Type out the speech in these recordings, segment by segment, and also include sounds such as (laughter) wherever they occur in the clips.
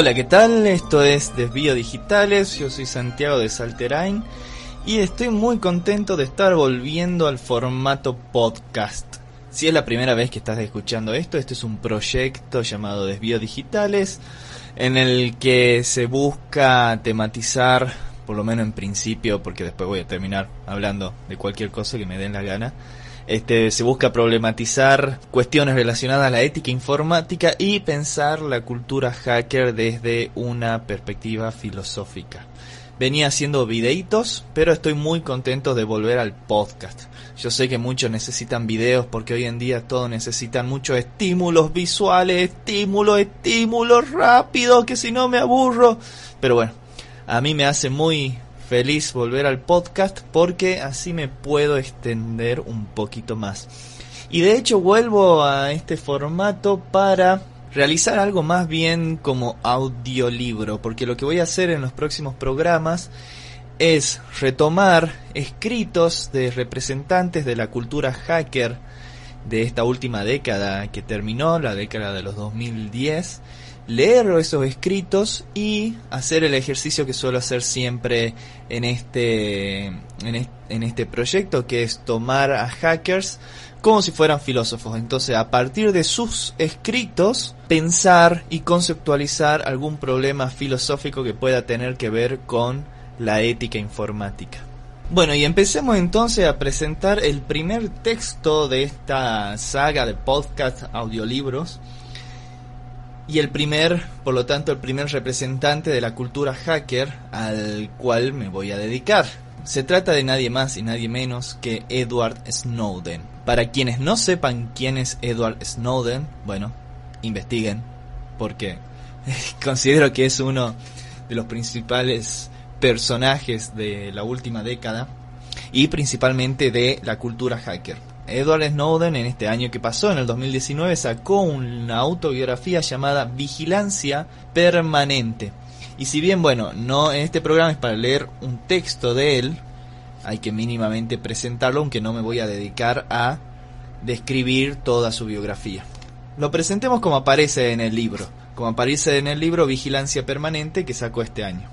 Hola, ¿qué tal? Esto es Desvío Digitales, yo soy Santiago de Salterain y estoy muy contento de estar volviendo al formato podcast. Si es la primera vez que estás escuchando esto, este es un proyecto llamado Desvío Digitales en el que se busca tematizar, por lo menos en principio, porque después voy a terminar hablando de cualquier cosa que me den la gana, este, se busca problematizar cuestiones relacionadas a la ética informática y pensar la cultura hacker desde una perspectiva filosófica. Venía haciendo videitos, pero estoy muy contento de volver al podcast. Yo sé que muchos necesitan videos porque hoy en día todos necesitan muchos estímulos visuales, estímulos, estímulos rápidos, que si no me aburro. Pero bueno, a mí me hace muy feliz volver al podcast porque así me puedo extender un poquito más. Y de hecho vuelvo a este formato para realizar algo más bien como audiolibro, porque lo que voy a hacer en los próximos programas es retomar escritos de representantes de la cultura hacker de esta última década que terminó, la década de los 2010, leer esos escritos y hacer el ejercicio que suelo hacer siempre en este, en este, proyecto, que es tomar a hackers como si fueran filósofos. Entonces, a partir de sus escritos, pensar y conceptualizar algún problema filosófico que pueda tener que ver con la ética informática. Bueno, y empecemos entonces a presentar el primer texto de esta saga de podcast audiolibros y el primer, por lo tanto, el primer representante de la cultura hacker al cual me voy a dedicar. Se trata de nadie más y nadie menos que Edward Snowden. Para quienes no sepan quién es Edward Snowden, bueno, investiguen, porque (laughs) considero que es uno de los principales personajes de la última década y principalmente de la cultura hacker. Edward Snowden en este año que pasó, en el 2019, sacó una autobiografía llamada Vigilancia Permanente. Y si bien, bueno, no en este programa es para leer un texto de él, hay que mínimamente presentarlo, aunque no me voy a dedicar a describir toda su biografía. Lo presentemos como aparece en el libro, como aparece en el libro Vigilancia Permanente que sacó este año.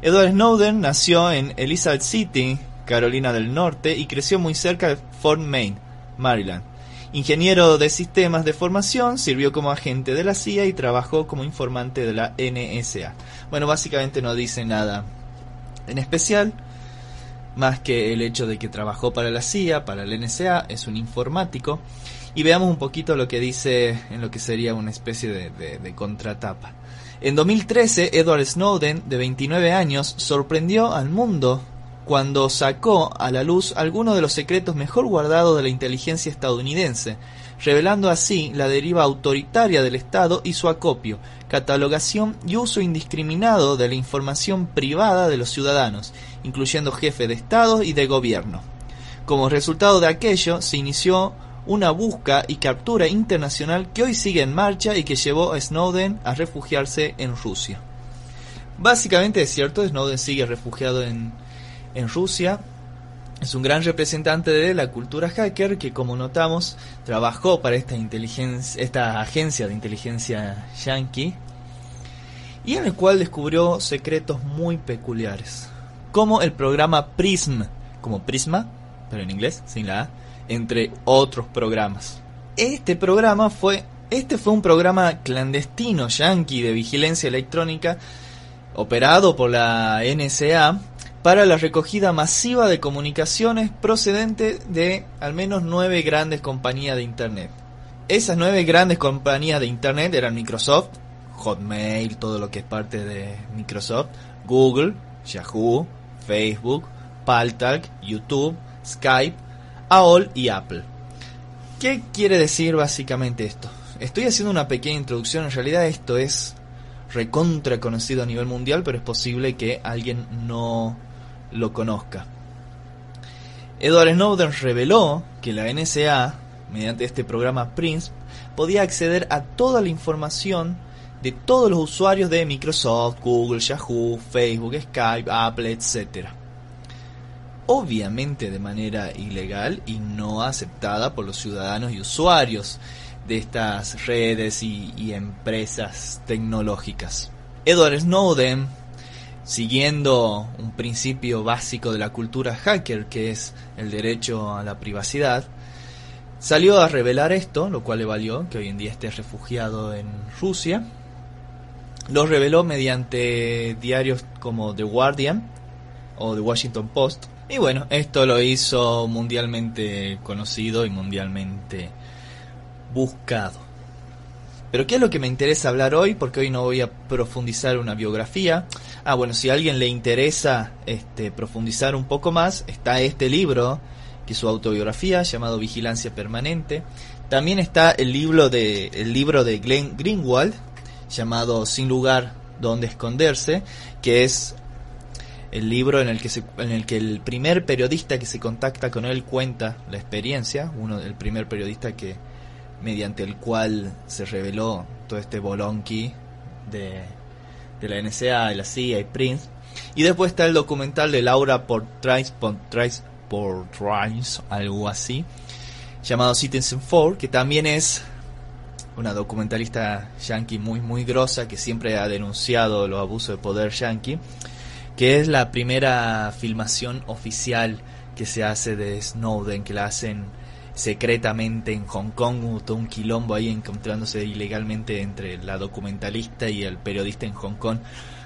Edward Snowden nació en Elizabeth City, Carolina del Norte, y creció muy cerca de Fort Maine, Maryland. Ingeniero de sistemas de formación, sirvió como agente de la CIA y trabajó como informante de la NSA. Bueno, básicamente no dice nada en especial, más que el hecho de que trabajó para la CIA, para la NSA, es un informático. Y veamos un poquito lo que dice en lo que sería una especie de, de contratapa. En 2013, Edward Snowden, de 29 años, sorprendió al mundo cuando sacó a la luz algunos de los secretos mejor guardados de la inteligencia estadounidense, revelando así la deriva autoritaria del Estado y su acopio, catalogación y uso indiscriminado de la información privada de los ciudadanos, incluyendo jefes de Estado y de gobierno. Como resultado de aquello, se inició una busca y captura internacional que hoy sigue en marcha y que llevó a Snowden a refugiarse en Rusia. Básicamente es cierto, Snowden sigue refugiado en, en Rusia. Es un gran representante de la cultura hacker que, como notamos, trabajó para esta, inteligencia, esta agencia de inteligencia yankee y en el cual descubrió secretos muy peculiares, como el programa PRISM, como Prisma, pero en inglés, sin la A, entre otros programas. este programa fue este fue un programa clandestino yankee de vigilancia electrónica operado por la NSA para la recogida masiva de comunicaciones procedentes de al menos nueve grandes compañías de Internet. Esas nueve grandes compañías de Internet eran Microsoft, Hotmail, todo lo que es parte de Microsoft, Google, Yahoo, Facebook, Paltalk, YouTube, Skype, AOL y Apple. ¿Qué quiere decir básicamente esto? Estoy haciendo una pequeña introducción, en realidad esto es recontra conocido a nivel mundial, pero es posible que alguien no lo conozca. Edward Snowden reveló que la NSA, mediante este programa Prince, podía acceder a toda la información de todos los usuarios de Microsoft, Google, Yahoo, Facebook, Skype, Apple, etc. Obviamente de manera ilegal y no aceptada por los ciudadanos y usuarios de estas redes y, empresas tecnológicas. Edward Snowden, siguiendo un principio básico de la cultura hacker, que es el derecho a la privacidad, salió a revelar esto, lo cual le valió que hoy en día esté refugiado en Rusia. Lo reveló mediante diarios como The Guardian o The Washington Post. Y bueno, esto lo hizo mundialmente conocido y mundialmente buscado. Pero ¿qué es lo que me interesa hablar hoy? Porque hoy no voy a profundizar una biografía. Ah, bueno, si a alguien le interesa este, profundizar un poco más, está este libro, que es su autobiografía, llamado Vigilancia Permanente. También está el libro de, el libro de Glenn Greenwald, llamado Sin lugar donde esconderse, que es el libro en el que en el que el primer periodista que se contacta con él cuenta la experiencia, uno el primer periodista que mediante el cual se reveló todo este bolonqui de, de la NSA, de la CIA y Prince. Y después está el documental de Laura Portrais, Portrais, Portrais, algo así, llamado Citizen 4, que también es una documentalista yankee muy muy grosa que siempre ha denunciado los abusos de poder yankee, que es la primera filmación oficial que se hace de Snowden, que la hacen secretamente en Hong Kong, todo un quilombo ahí encontrándose ilegalmente entre la documentalista y el periodista en Hong Kong.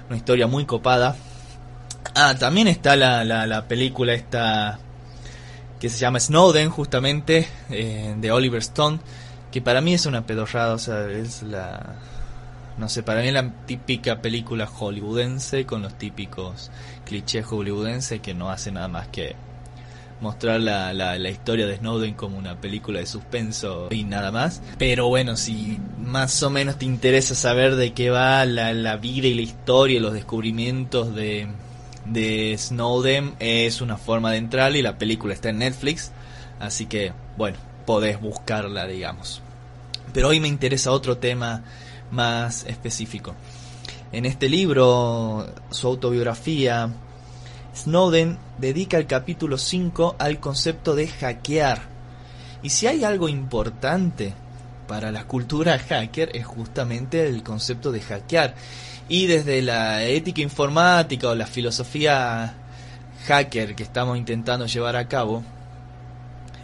Una historia muy copada. Ah, también está la, la, película esta que se llama Snowden, justamente, eh, de Oliver Stone, que para mí es una pedorrada, o sea, es la... No sé, para mí es la típica película hollywoodense con los típicos clichés hollywoodenses que no hace nada más que mostrar la, la, historia de Snowden como una película de suspenso y nada más. Pero bueno, si más o menos te interesa saber de qué va la, la vida y la historia y los descubrimientos de, de Snowden, es una forma de entrar y la película está en Netflix. Así que, bueno, podés buscarla, digamos. Pero hoy me interesa otro tema más específico. En este libro, su autobiografía, Snowden dedica el capítulo 5 al concepto de hackear. Y si hay algo importante para la cultura hacker es justamente el concepto de hackear. Y desde la ética informática o la filosofía hacker que estamos intentando llevar a cabo,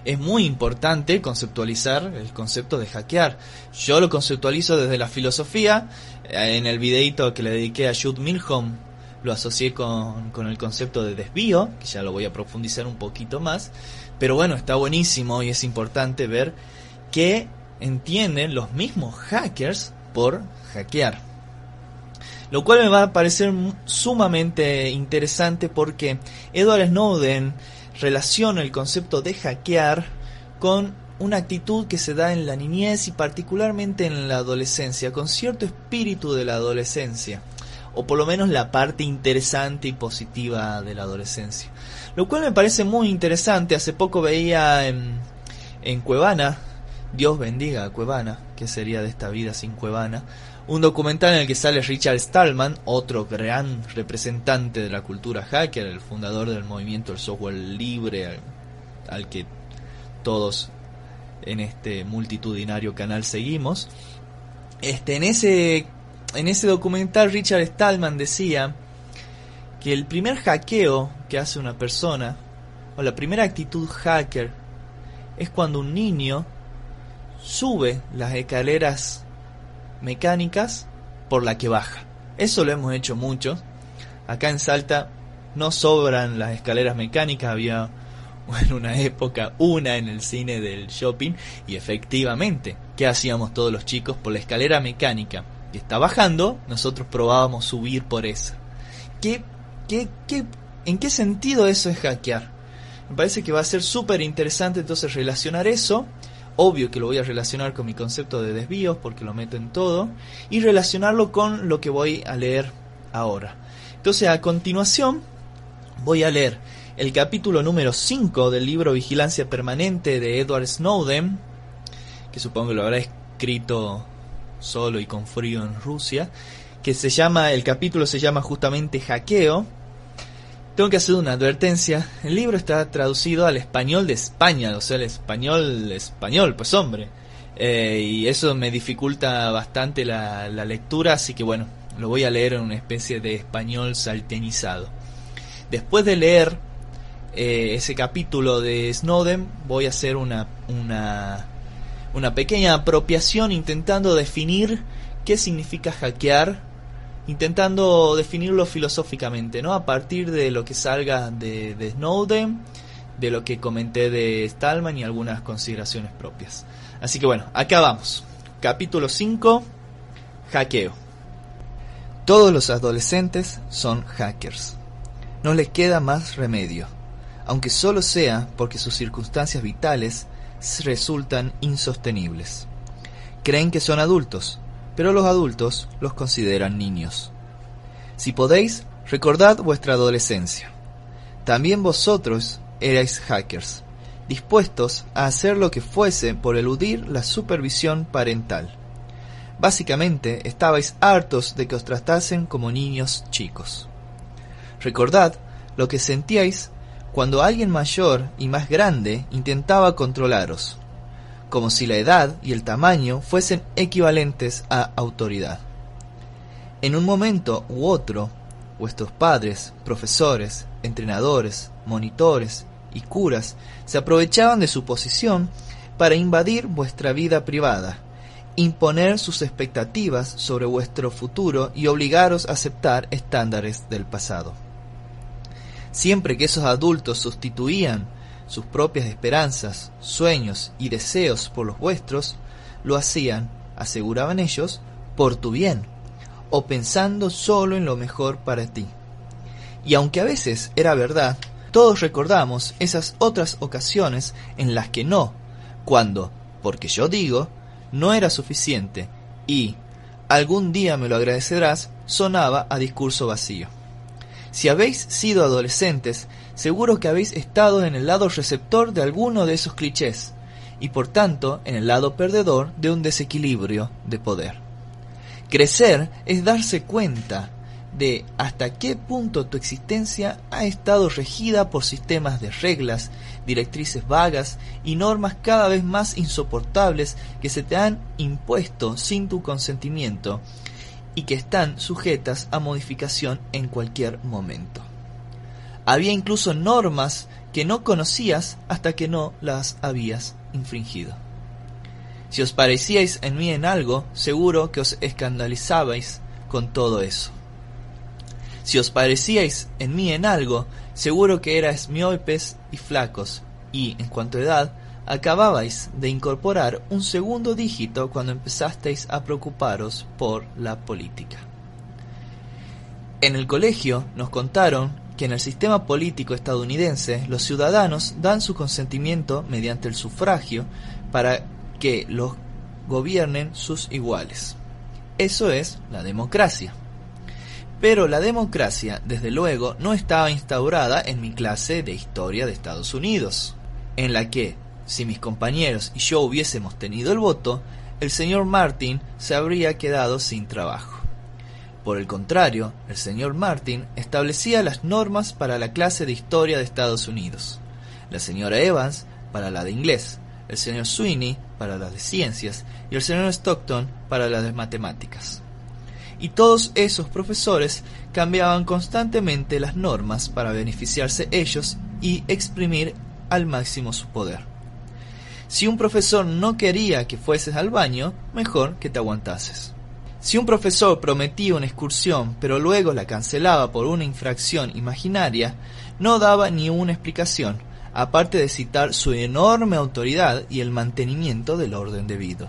es muy importante conceptualizar el concepto de hackear. Yo lo conceptualizo desde la filosofía. En el videito que le dediqué a Jude Milhom lo asocié con, con el concepto de desvío, que ya lo voy a profundizar un poquito más, pero bueno, está buenísimo y es importante ver qué entienden los mismos hackers por hackear. Lo cual me va a parecer sumamente interesante porque Edward Snowden relaciona el concepto de hackear con una actitud que se da en la niñez y particularmente en la adolescencia, con cierto espíritu de la adolescencia o por lo menos la parte interesante y positiva de la adolescencia. Lo cual me parece muy interesante. Hace poco veía en, en Cuevana, Dios bendiga a Cuevana, que sería de esta vida sin Cuevana, un documental en el que sale Richard Stallman, otro gran representante de la cultura hacker, el fundador del movimiento del software libre al, al que todos en este multitudinario canal seguimos. Este, en ese en ese documental Richard Stallman decía que el primer hackeo que hace una persona, o la primera actitud hacker, es cuando un niño sube las escaleras mecánicas por la que baja. Eso lo hemos hecho mucho. Acá en Salta no sobran las escaleras mecánicas, había en una época una en el cine del shopping y efectivamente, ¿qué hacíamos todos los chicos? Por la escalera mecánica que está bajando, nosotros probábamos subir por esa. ¿Qué, qué, qué, ¿En qué sentido eso es hackear? Me parece que va a ser súper interesante entonces relacionar eso. Obvio que lo voy a relacionar con mi concepto de desvíos porque lo meto en todo. Y relacionarlo con lo que voy a leer ahora. Entonces a continuación voy a leer el capítulo número 5 del libro Vigilancia Permanente de Edward Snowden, que supongo que lo habrá escrito solo y con frío en Rusia, que se llama, el capítulo se llama justamente Hackeo. Tengo que hacer una advertencia, el libro está traducido al español de España, o sea, el español español, pues hombre. Eh, y eso me dificulta bastante la, la lectura, así que bueno, lo voy a leer en una especie de español saltenizado. Después de leer eh, ese capítulo de Snowden voy a hacer una, una, una pequeña apropiación intentando definir qué significa hackear, intentando definirlo filosóficamente, ¿no? A partir de lo que salga de, de Snowden, de lo que comenté de Stallman y algunas consideraciones propias. Así que bueno, acá vamos. Capítulo 5, hackeo. Todos los adolescentes son hackers. No les queda más remedio aunque solo sea porque sus circunstancias vitales resultan insostenibles. Creen que son adultos, pero los adultos los consideran niños. Si podéis, recordad vuestra adolescencia. También vosotros erais hackers, dispuestos a hacer lo que fuese por eludir la supervisión parental. Básicamente, estabais hartos de que os tratasen como niños chicos. Recordad lo que sentíais cuando alguien mayor y más grande intentaba controlaros, como si la edad y el tamaño fuesen equivalentes a autoridad. En un momento u otro, vuestros padres, profesores, entrenadores, monitores y curas se aprovechaban de su posición para invadir vuestra vida privada, imponer sus expectativas sobre vuestro futuro y obligaros a aceptar estándares del pasado. Siempre que esos adultos sustituían sus propias esperanzas, sueños y deseos por los vuestros, lo hacían, aseguraban ellos, por tu bien, o pensando solo en lo mejor para ti. Y aunque a veces era verdad, todos recordamos esas otras ocasiones en las que no, cuando, porque yo digo, no era suficiente y, algún día me lo agradecerás, sonaba a discurso vacío. Si habéis sido adolescentes, seguro que habéis estado en el lado receptor de alguno de esos clichés, y por tanto en el lado perdedor de un desequilibrio de poder. Crecer es darse cuenta de hasta qué punto tu existencia ha estado regida por sistemas de reglas, directrices vagas y normas cada vez más insoportables que se te han impuesto sin tu consentimiento y que están sujetas a modificación en cualquier momento. Había incluso normas que no conocías hasta que no las habías infringido. Si os parecíais en mí en algo, seguro que os escandalizabais con todo eso. Si os parecíais en mí en algo, seguro que erais miopes y flacos, y, en cuanto a edad, acababais de incorporar un segundo dígito cuando empezasteis a preocuparos por la política. En el colegio nos contaron que en el sistema político estadounidense los ciudadanos dan su consentimiento mediante el sufragio para que los gobiernen sus iguales. Eso es la democracia. Pero la democracia, desde luego, no estaba instaurada en mi clase de historia de Estados Unidos, en la que si mis compañeros y yo hubiésemos tenido el voto, el señor Martin se habría quedado sin trabajo. Por el contrario, el señor Martin establecía las normas para la clase de historia de Estados Unidos, la señora Evans para la de inglés, el señor Sweeney para la de ciencias y el señor Stockton para la de matemáticas. Y todos esos profesores cambiaban constantemente las normas para beneficiarse ellos y exprimir al máximo su poder. Si un profesor no quería que fueses al baño, mejor que te aguantases. Si un profesor prometía una excursión pero luego la cancelaba por una infracción imaginaria, no daba ni una explicación, aparte de citar su enorme autoridad y el mantenimiento del orden debido.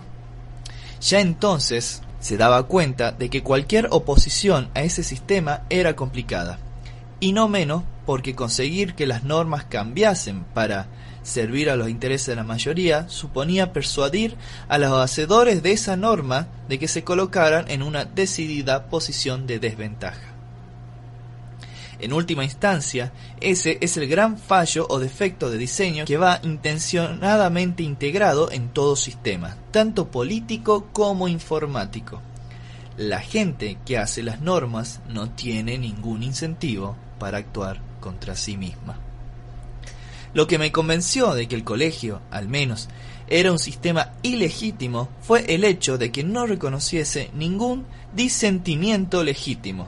Ya entonces se daba cuenta de que cualquier oposición a ese sistema era complicada, y no menos porque conseguir que las normas cambiasen para servir a los intereses de la mayoría suponía persuadir a los hacedores de esa norma de que se colocaran en una decidida posición de desventaja. En última instancia, ese es el gran fallo o defecto de diseño que va intencionadamente integrado en todo sistema, tanto político como informático. La gente que hace las normas no tiene ningún incentivo para actuar contra sí misma. Lo que me convenció de que el colegio, al menos, era un sistema ilegítimo fue el hecho de que no reconociese ningún disentimiento legítimo.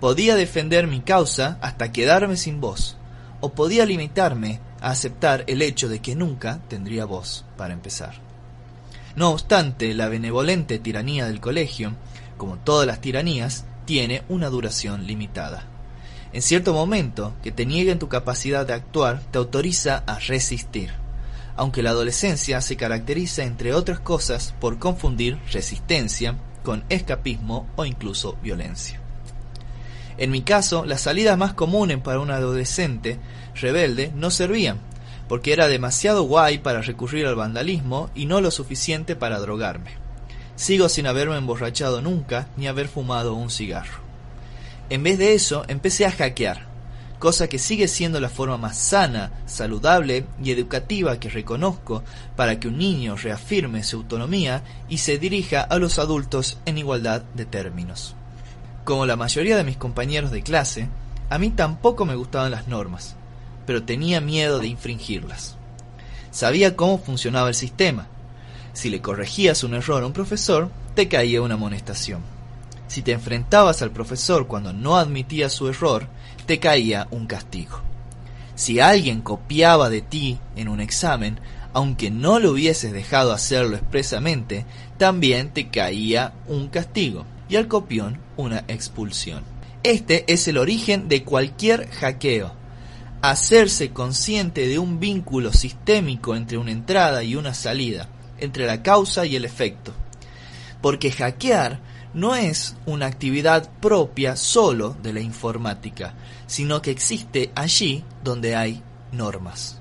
Podía defender mi causa hasta quedarme sin voz, o podía limitarme a aceptar el hecho de que nunca tendría voz para empezar. No obstante, la benevolente tiranía del colegio, como todas las tiranías, tiene una duración limitada. En cierto momento que te nieguen tu capacidad de actuar te autoriza a resistir, aunque la adolescencia se caracteriza, entre otras cosas, por confundir resistencia con escapismo o incluso violencia. En mi caso, las salidas más comunes para un adolescente rebelde no servían, porque era demasiado guay para recurrir al vandalismo y no lo suficiente para drogarme. Sigo sin haberme emborrachado nunca ni haber fumado un cigarro. En vez de eso, empecé a hackear, cosa que sigue siendo la forma más sana, saludable y educativa que reconozco para que un niño reafirme su autonomía y se dirija a los adultos en igualdad de términos. Como la mayoría de mis compañeros de clase, a mí tampoco me gustaban las normas, pero tenía miedo de infringirlas. Sabía cómo funcionaba el sistema. Si le corregías un error a un profesor, te caía una amonestación si te enfrentabas al profesor cuando no admitía su error, te caía un castigo. Si alguien copiaba de ti en un examen, aunque no lo hubieses dejado hacerlo expresamente, también te caía un castigo y al copión una expulsión. Este es el origen de cualquier hackeo. Hacerse consciente de un vínculo sistémico entre una entrada y una salida, entre la causa y el efecto. Porque hackear no es una actividad propia solo de la informática, sino que existe allí donde hay normas.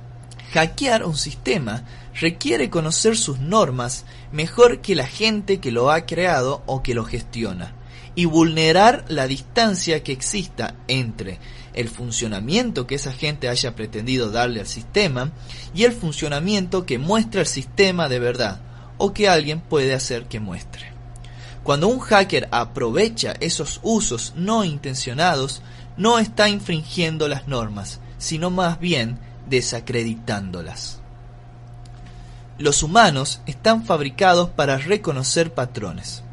Hackear un sistema requiere conocer sus normas mejor que la gente que lo ha creado o que lo gestiona, y vulnerar la distancia que exista entre el funcionamiento que esa gente haya pretendido darle al sistema y el funcionamiento que muestra el sistema de verdad o que alguien puede hacer que muestre. Cuando un hacker aprovecha esos usos no intencionados, no está infringiendo las normas, sino más bien desacreditándolas. Los humanos están fabricados para reconocer patrones.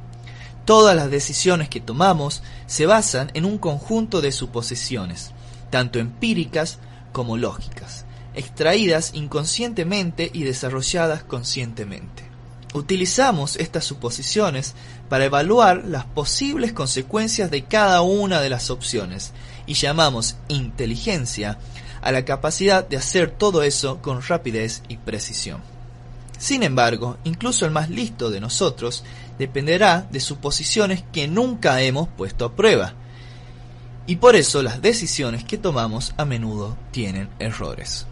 Todas las decisiones que tomamos se basan en un conjunto de suposiciones, tanto empíricas como lógicas, extraídas inconscientemente y desarrolladas conscientemente. Utilizamos estas suposiciones para evaluar las posibles consecuencias de cada una de las opciones y llamamos inteligencia a la capacidad de hacer todo eso con rapidez y precisión. Sin embargo, incluso el más listo de nosotros dependerá de suposiciones que nunca hemos puesto a prueba. Y por eso las decisiones que tomamos a menudo tienen errores.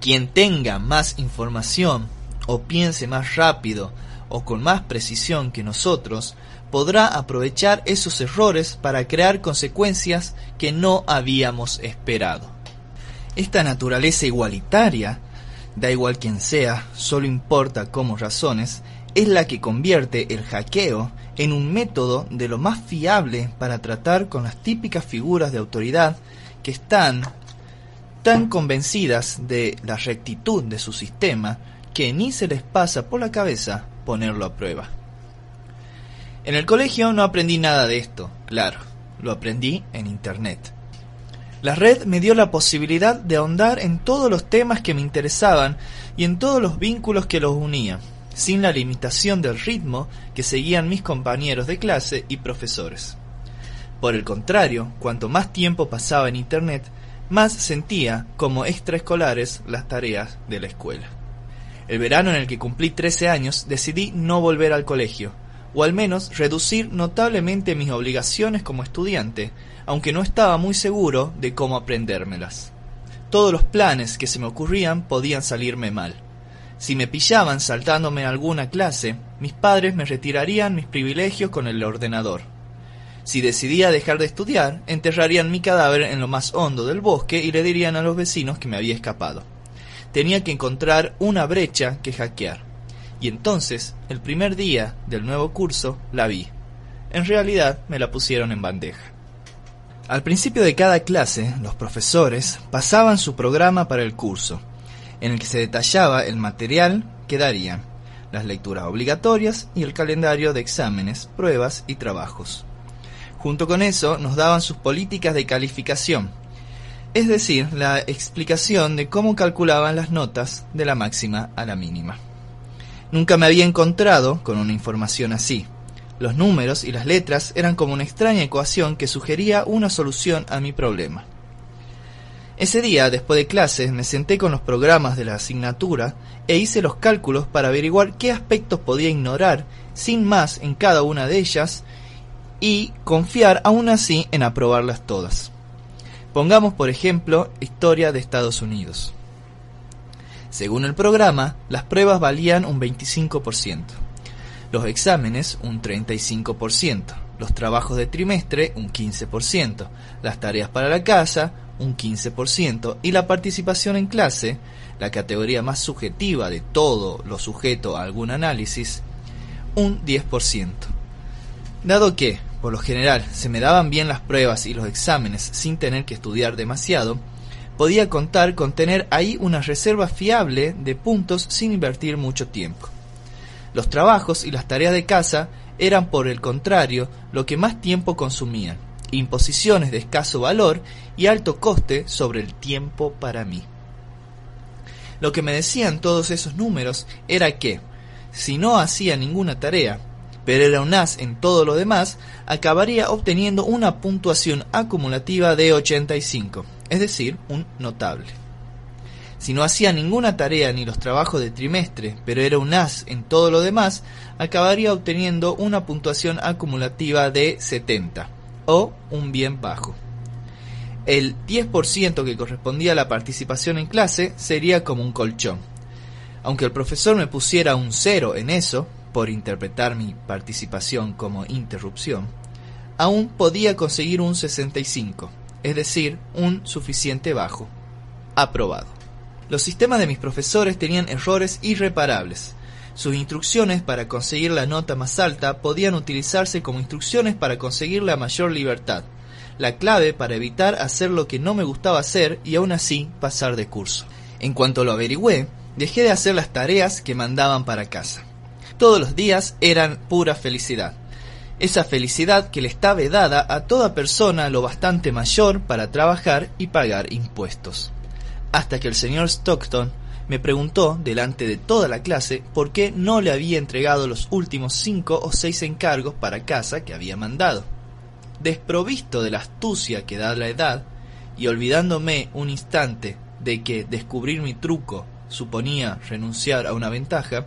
Quien tenga más información o piense más rápido o con más precisión que nosotros, podrá aprovechar esos errores para crear consecuencias que no habíamos esperado. Esta naturaleza igualitaria, da igual quien sea, solo importa cómo razones, es la que convierte el hackeo en un método de lo más fiable para tratar con las típicas figuras de autoridad que están tan convencidas de la rectitud de su sistema que ni se les pasa por la cabeza ponerlo a prueba. En el colegio no aprendí nada de esto, claro, lo aprendí en Internet. La red me dio la posibilidad de ahondar en todos los temas que me interesaban y en todos los vínculos que los unían, sin la limitación del ritmo que seguían mis compañeros de clase y profesores. Por el contrario, cuanto más tiempo pasaba en Internet, más sentía como extraescolares las tareas de la escuela. El verano en el que cumplí 13 años decidí no volver al colegio, o al menos reducir notablemente mis obligaciones como estudiante, aunque no estaba muy seguro de cómo aprendérmelas. Todos los planes que se me ocurrían podían salirme mal. Si me pillaban saltándome alguna clase, mis padres me retirarían mis privilegios con el ordenador. Si decidía dejar de estudiar, enterrarían mi cadáver en lo más hondo del bosque y le dirían a los vecinos que me había escapado. Tenía que encontrar una brecha que hackear. Y entonces, el primer día del nuevo curso, la vi. En realidad, me la pusieron en bandeja. Al principio de cada clase, los profesores pasaban su programa para el curso, en el que se detallaba el material que darían, las lecturas obligatorias y el calendario de exámenes, pruebas y trabajos. Junto con eso nos daban sus políticas de calificación, es decir, la explicación de cómo calculaban las notas de la máxima a la mínima. Nunca me había encontrado con una información así. Los números y las letras eran como una extraña ecuación que sugería una solución a mi problema. Ese día, después de clases, me senté con los programas de la asignatura e hice los cálculos para averiguar qué aspectos podía ignorar sin más en cada una de ellas y confiar aún así en aprobarlas todas. Pongamos por ejemplo historia de Estados Unidos. Según el programa, las pruebas valían un 25% los exámenes un 35%, los trabajos de trimestre un 15%, las tareas para la casa un 15% y la participación en clase, la categoría más subjetiva de todo lo sujeto a algún análisis, un 10%. Dado que, por lo general, se me daban bien las pruebas y los exámenes sin tener que estudiar demasiado, podía contar con tener ahí una reserva fiable de puntos sin invertir mucho tiempo. Los trabajos y las tareas de casa eran, por el contrario, lo que más tiempo consumían, imposiciones de escaso valor y alto coste sobre el tiempo para mí. Lo que me decían todos esos números era que, si no hacía ninguna tarea, pero era un as en todo lo demás, acabaría obteniendo una puntuación acumulativa de 85, es decir, un notable. Si no hacía ninguna tarea ni los trabajos de trimestre, pero era un as en todo lo demás, acabaría obteniendo una puntuación acumulativa de 70, o un bien bajo. El 10% que correspondía a la participación en clase sería como un colchón. Aunque el profesor me pusiera un cero en eso, por interpretar mi participación como interrupción, aún podía conseguir un 65, es decir, un suficiente bajo. Aprobado. Los sistemas de mis profesores tenían errores irreparables. Sus instrucciones para conseguir la nota más alta podían utilizarse como instrucciones para conseguir la mayor libertad, la clave para evitar hacer lo que no me gustaba hacer y aún así pasar de curso. En cuanto lo averigüé, dejé de hacer las tareas que mandaban para casa. Todos los días eran pura felicidad. Esa felicidad que le está vedada a toda persona lo bastante mayor para trabajar y pagar impuestos hasta que el señor Stockton me preguntó, delante de toda la clase, por qué no le había entregado los últimos cinco o seis encargos para casa que había mandado. Desprovisto de la astucia que da la edad, y olvidándome un instante de que descubrir mi truco suponía renunciar a una ventaja,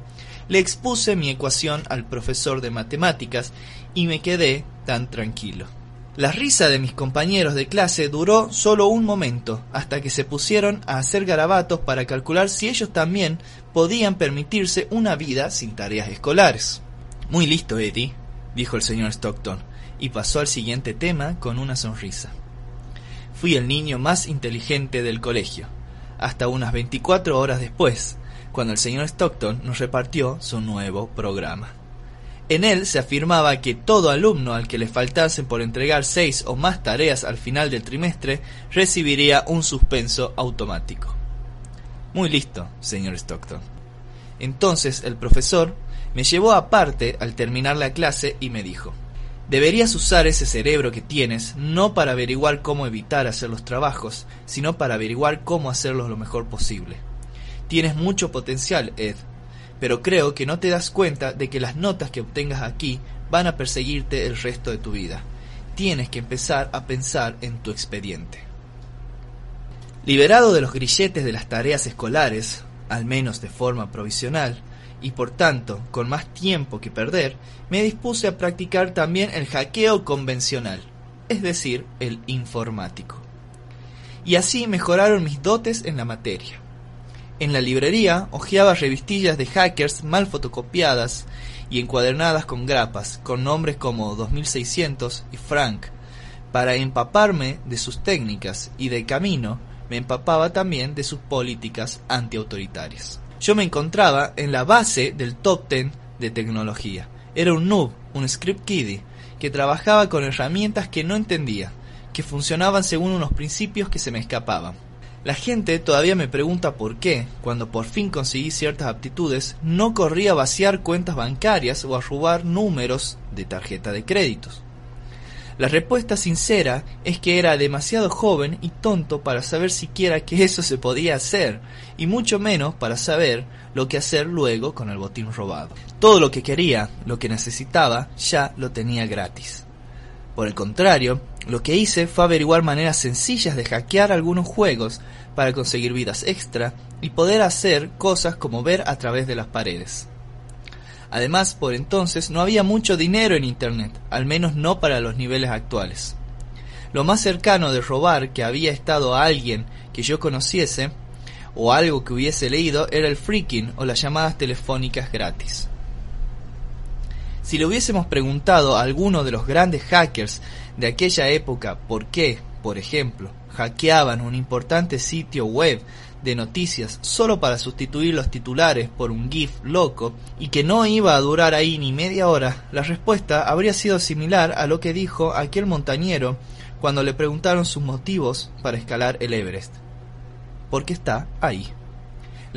le expuse mi ecuación al profesor de matemáticas y me quedé tan tranquilo. La risa de mis compañeros de clase duró solo un momento, hasta que se pusieron a hacer garabatos para calcular si ellos también podían permitirse una vida sin tareas escolares. Muy listo, Eddie, dijo el señor Stockton, y pasó al siguiente tema con una sonrisa. Fui el niño más inteligente del colegio, hasta unas 24 horas después, cuando el señor Stockton nos repartió su nuevo programa. En él se afirmaba que todo alumno al que le faltasen por entregar seis o más tareas al final del trimestre recibiría un suspenso automático. Muy listo, señor Stockton. Entonces el profesor me llevó aparte al terminar la clase y me dijo, Deberías usar ese cerebro que tienes no para averiguar cómo evitar hacer los trabajos, sino para averiguar cómo hacerlos lo mejor posible. Tienes mucho potencial, Ed, pero creo que no te das cuenta de que las notas que obtengas aquí van a perseguirte el resto de tu vida. Tienes que empezar a pensar en tu expediente. Liberado de los grilletes de las tareas escolares, al menos de forma provisional, y por tanto con más tiempo que perder, me dispuse a practicar también el hackeo convencional, es decir, el informático. Y así mejoraron mis dotes en la materia. En la librería hojeaba revistillas de hackers mal fotocopiadas y encuadernadas con grapas, con nombres como 2600 y Frank, para empaparme de sus técnicas y de camino me empapaba también de sus políticas antiautoritarias. Yo me encontraba en la base del top ten de tecnología. Era un noob, un script kiddie, que trabajaba con herramientas que no entendía, que funcionaban según unos principios que se me escapaban. La gente todavía me pregunta por qué, cuando por fin conseguí ciertas aptitudes, no corría a vaciar cuentas bancarias o a robar números de tarjeta de créditos. La respuesta sincera es que era demasiado joven y tonto para saber siquiera que eso se podía hacer, y mucho menos para saber lo que hacer luego con el botín robado. Todo lo que quería, lo que necesitaba, ya lo tenía gratis. Por el contrario, lo que hice fue averiguar maneras sencillas de hackear algunos juegos para conseguir vidas extra y poder hacer cosas como ver a través de las paredes. Además, por entonces no había mucho dinero en Internet, al menos no para los niveles actuales. Lo más cercano de robar que había estado a alguien que yo conociese o algo que hubiese leído era el freaking o las llamadas telefónicas gratis. Si le hubiésemos preguntado a alguno de los grandes hackers de aquella época por qué, por ejemplo, hackeaban un importante sitio web de noticias solo para sustituir los titulares por un GIF loco y que no iba a durar ahí ni media hora, la respuesta habría sido similar a lo que dijo aquel montañero cuando le preguntaron sus motivos para escalar el Everest. Porque está ahí.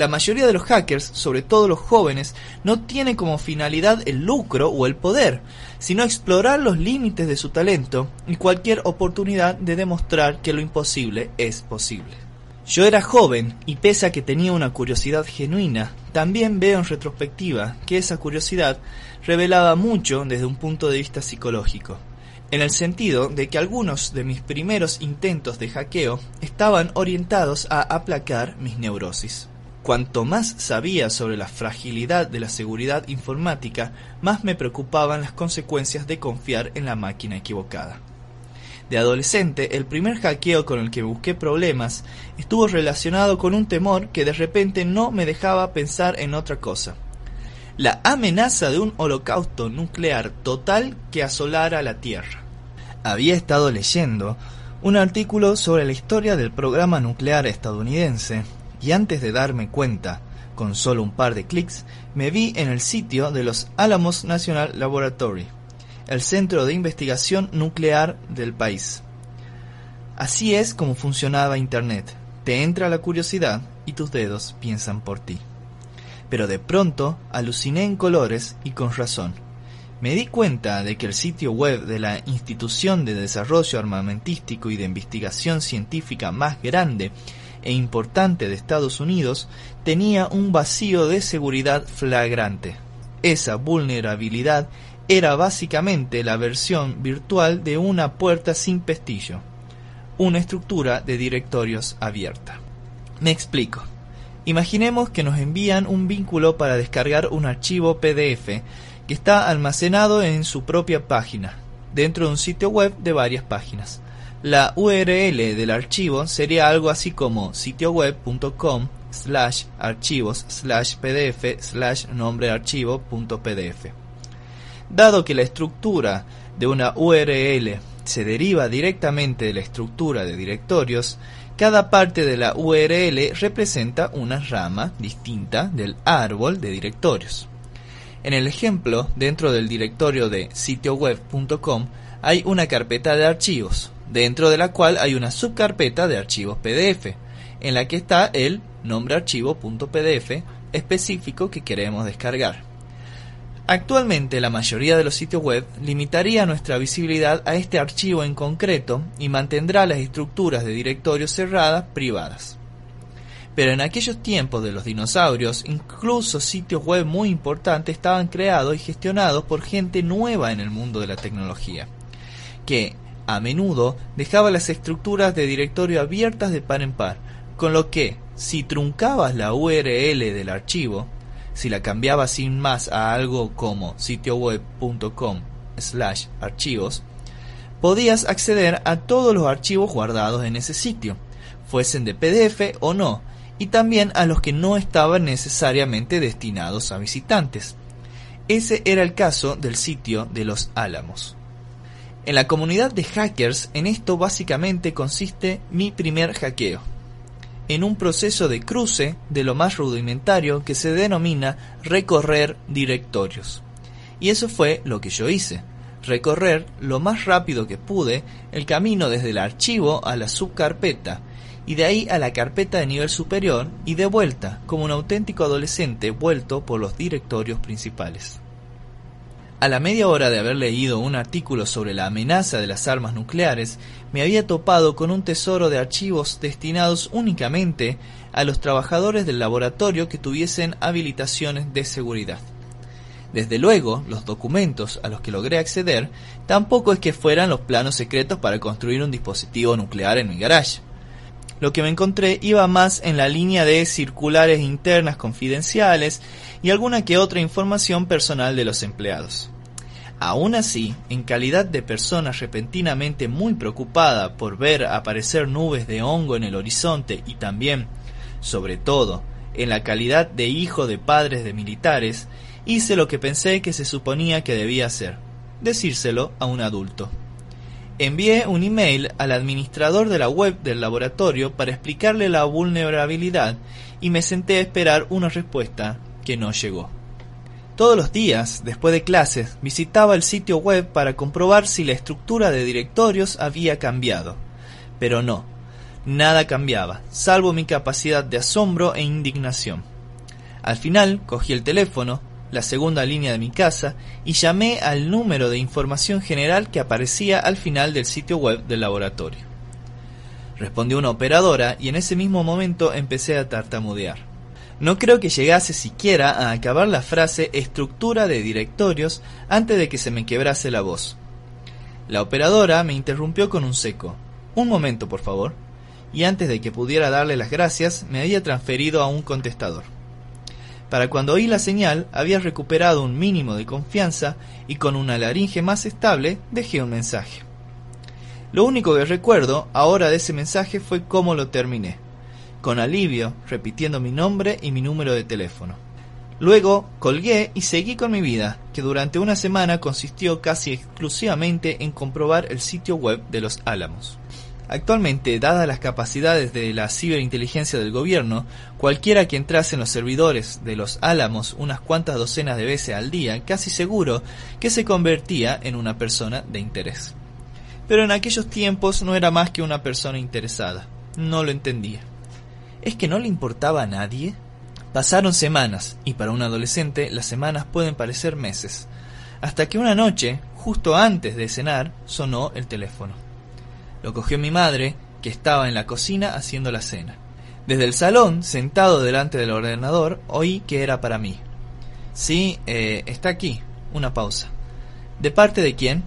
La mayoría de los hackers, sobre todo los jóvenes, no tienen como finalidad el lucro o el poder, sino explorar los límites de su talento y cualquier oportunidad de demostrar que lo imposible es posible. Yo era joven y pese a que tenía una curiosidad genuina, también veo en retrospectiva que esa curiosidad revelaba mucho desde un punto de vista psicológico, en el sentido de que algunos de mis primeros intentos de hackeo estaban orientados a aplacar mis neurosis. Cuanto más sabía sobre la fragilidad de la seguridad informática, más me preocupaban las consecuencias de confiar en la máquina equivocada. De adolescente, el primer hackeo con el que busqué problemas estuvo relacionado con un temor que de repente no me dejaba pensar en otra cosa. La amenaza de un holocausto nuclear total que asolara la Tierra. Había estado leyendo un artículo sobre la historia del programa nuclear estadounidense y antes de darme cuenta, con solo un par de clics, me vi en el sitio de los Alamos National Laboratory el centro de investigación nuclear del país. Así es como funcionaba Internet. Te entra la curiosidad y tus dedos piensan por ti. Pero de pronto aluciné en colores y con razón. Me di cuenta de que el sitio web de la institución de desarrollo armamentístico y de investigación científica más grande e importante de Estados Unidos tenía un vacío de seguridad flagrante. Esa vulnerabilidad era básicamente la versión virtual de una puerta sin pestillo, una estructura de directorios abierta. Me explico. Imaginemos que nos envían un vínculo para descargar un archivo PDF que está almacenado en su propia página, dentro de un sitio web de varias páginas. La URL del archivo sería algo así como sitioweb.com slash archivos slash pdf slash nombre Dado que la estructura de una URL se deriva directamente de la estructura de directorios, cada parte de la URL representa una rama distinta del árbol de directorios. En el ejemplo, dentro del directorio de sitioweb.com hay una carpeta de archivos, dentro de la cual hay una subcarpeta de archivos PDF, en la que está el nombre archivo.pdf específico que queremos descargar. Actualmente la mayoría de los sitios web limitaría nuestra visibilidad a este archivo en concreto y mantendrá las estructuras de directorios cerradas privadas. Pero en aquellos tiempos de los dinosaurios, incluso sitios web muy importantes estaban creados y gestionados por gente nueva en el mundo de la tecnología, que a menudo dejaba las estructuras de directorio abiertas de par en par, con lo que, si truncabas la URL del archivo, si la cambiabas sin más a algo como sitioweb.com slash archivos, podías acceder a todos los archivos guardados en ese sitio, fuesen de PDF o no, y también a los que no estaban necesariamente destinados a visitantes. Ese era el caso del sitio de los Álamos. En la comunidad de hackers, en esto básicamente consiste mi primer hackeo, en un proceso de cruce de lo más rudimentario que se denomina recorrer directorios. Y eso fue lo que yo hice, recorrer lo más rápido que pude el camino desde el archivo a la subcarpeta, y de ahí a la carpeta de nivel superior y de vuelta, como un auténtico adolescente vuelto por los directorios principales. A la media hora de haber leído un artículo sobre la amenaza de las armas nucleares, me había topado con un tesoro de archivos destinados únicamente a los trabajadores del laboratorio que tuviesen habilitaciones de seguridad. Desde luego, los documentos a los que logré acceder tampoco es que fueran los planos secretos para construir un dispositivo nuclear en mi garage lo que me encontré iba más en la línea de circulares internas confidenciales y alguna que otra información personal de los empleados. Aún así, en calidad de persona repentinamente muy preocupada por ver aparecer nubes de hongo en el horizonte y también, sobre todo, en la calidad de hijo de padres de militares, hice lo que pensé que se suponía que debía hacer, decírselo a un adulto. Envié un email al administrador de la web del laboratorio para explicarle la vulnerabilidad y me senté a esperar una respuesta que no llegó. Todos los días, después de clases, visitaba el sitio web para comprobar si la estructura de directorios había cambiado. Pero no, nada cambiaba, salvo mi capacidad de asombro e indignación. Al final cogí el teléfono, la segunda línea de mi casa y llamé al número de información general que aparecía al final del sitio web del laboratorio. Respondió una operadora y en ese mismo momento empecé a tartamudear. No creo que llegase siquiera a acabar la frase estructura de directorios antes de que se me quebrase la voz. La operadora me interrumpió con un seco. Un momento, por favor. Y antes de que pudiera darle las gracias, me había transferido a un contestador. Para cuando oí la señal había recuperado un mínimo de confianza y con una laringe más estable dejé un mensaje. Lo único que recuerdo ahora de ese mensaje fue cómo lo terminé, con alivio, repitiendo mi nombre y mi número de teléfono. Luego colgué y seguí con mi vida, que durante una semana consistió casi exclusivamente en comprobar el sitio web de los Álamos. Actualmente, dadas las capacidades de la ciberinteligencia del gobierno, cualquiera que entrase en los servidores de los Álamos unas cuantas docenas de veces al día, casi seguro que se convertía en una persona de interés. Pero en aquellos tiempos no era más que una persona interesada. No lo entendía. ¿Es que no le importaba a nadie? Pasaron semanas, y para un adolescente las semanas pueden parecer meses, hasta que una noche, justo antes de cenar, sonó el teléfono. Lo cogió mi madre, que estaba en la cocina haciendo la cena. Desde el salón, sentado delante del ordenador, oí que era para mí. Sí, eh, está aquí. Una pausa. ¿De parte de quién?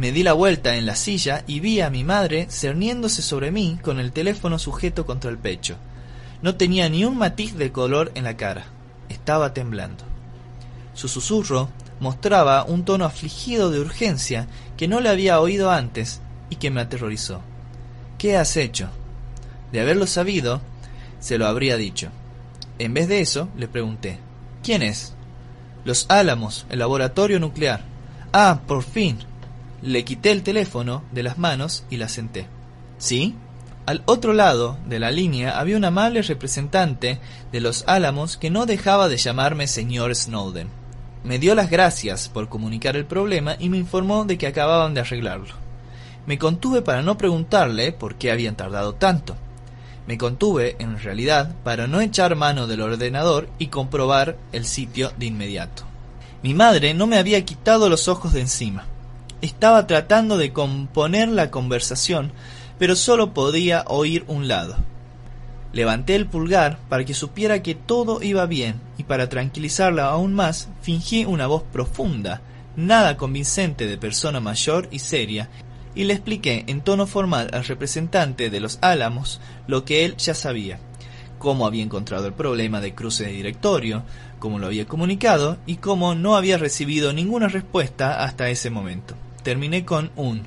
Me di la vuelta en la silla y vi a mi madre cerniéndose sobre mí con el teléfono sujeto contra el pecho. No tenía ni un matiz de color en la cara. Estaba temblando. Su susurro mostraba un tono afligido de urgencia que no le había oído antes y que me aterrorizó. ¿Qué has hecho? De haberlo sabido, se lo habría dicho. En vez de eso, le pregunté, ¿quién es? Los Álamos, el laboratorio nuclear. Ah, por fin. Le quité el teléfono de las manos y la senté. ¿Sí? Al otro lado de la línea había un amable representante de los Álamos que no dejaba de llamarme señor Snowden. Me dio las gracias por comunicar el problema y me informó de que acababan de arreglarlo. Me contuve para no preguntarle por qué habían tardado tanto. Me contuve, en realidad, para no echar mano del ordenador y comprobar el sitio de inmediato. Mi madre no me había quitado los ojos de encima. Estaba tratando de componer la conversación, pero solo podía oír un lado. Levanté el pulgar para que supiera que todo iba bien y para tranquilizarla aún más fingí una voz profunda, nada convincente de persona mayor y seria, y le expliqué en tono formal al representante de los Álamos lo que él ya sabía, cómo había encontrado el problema de cruce de directorio, cómo lo había comunicado y cómo no había recibido ninguna respuesta hasta ese momento. Terminé con un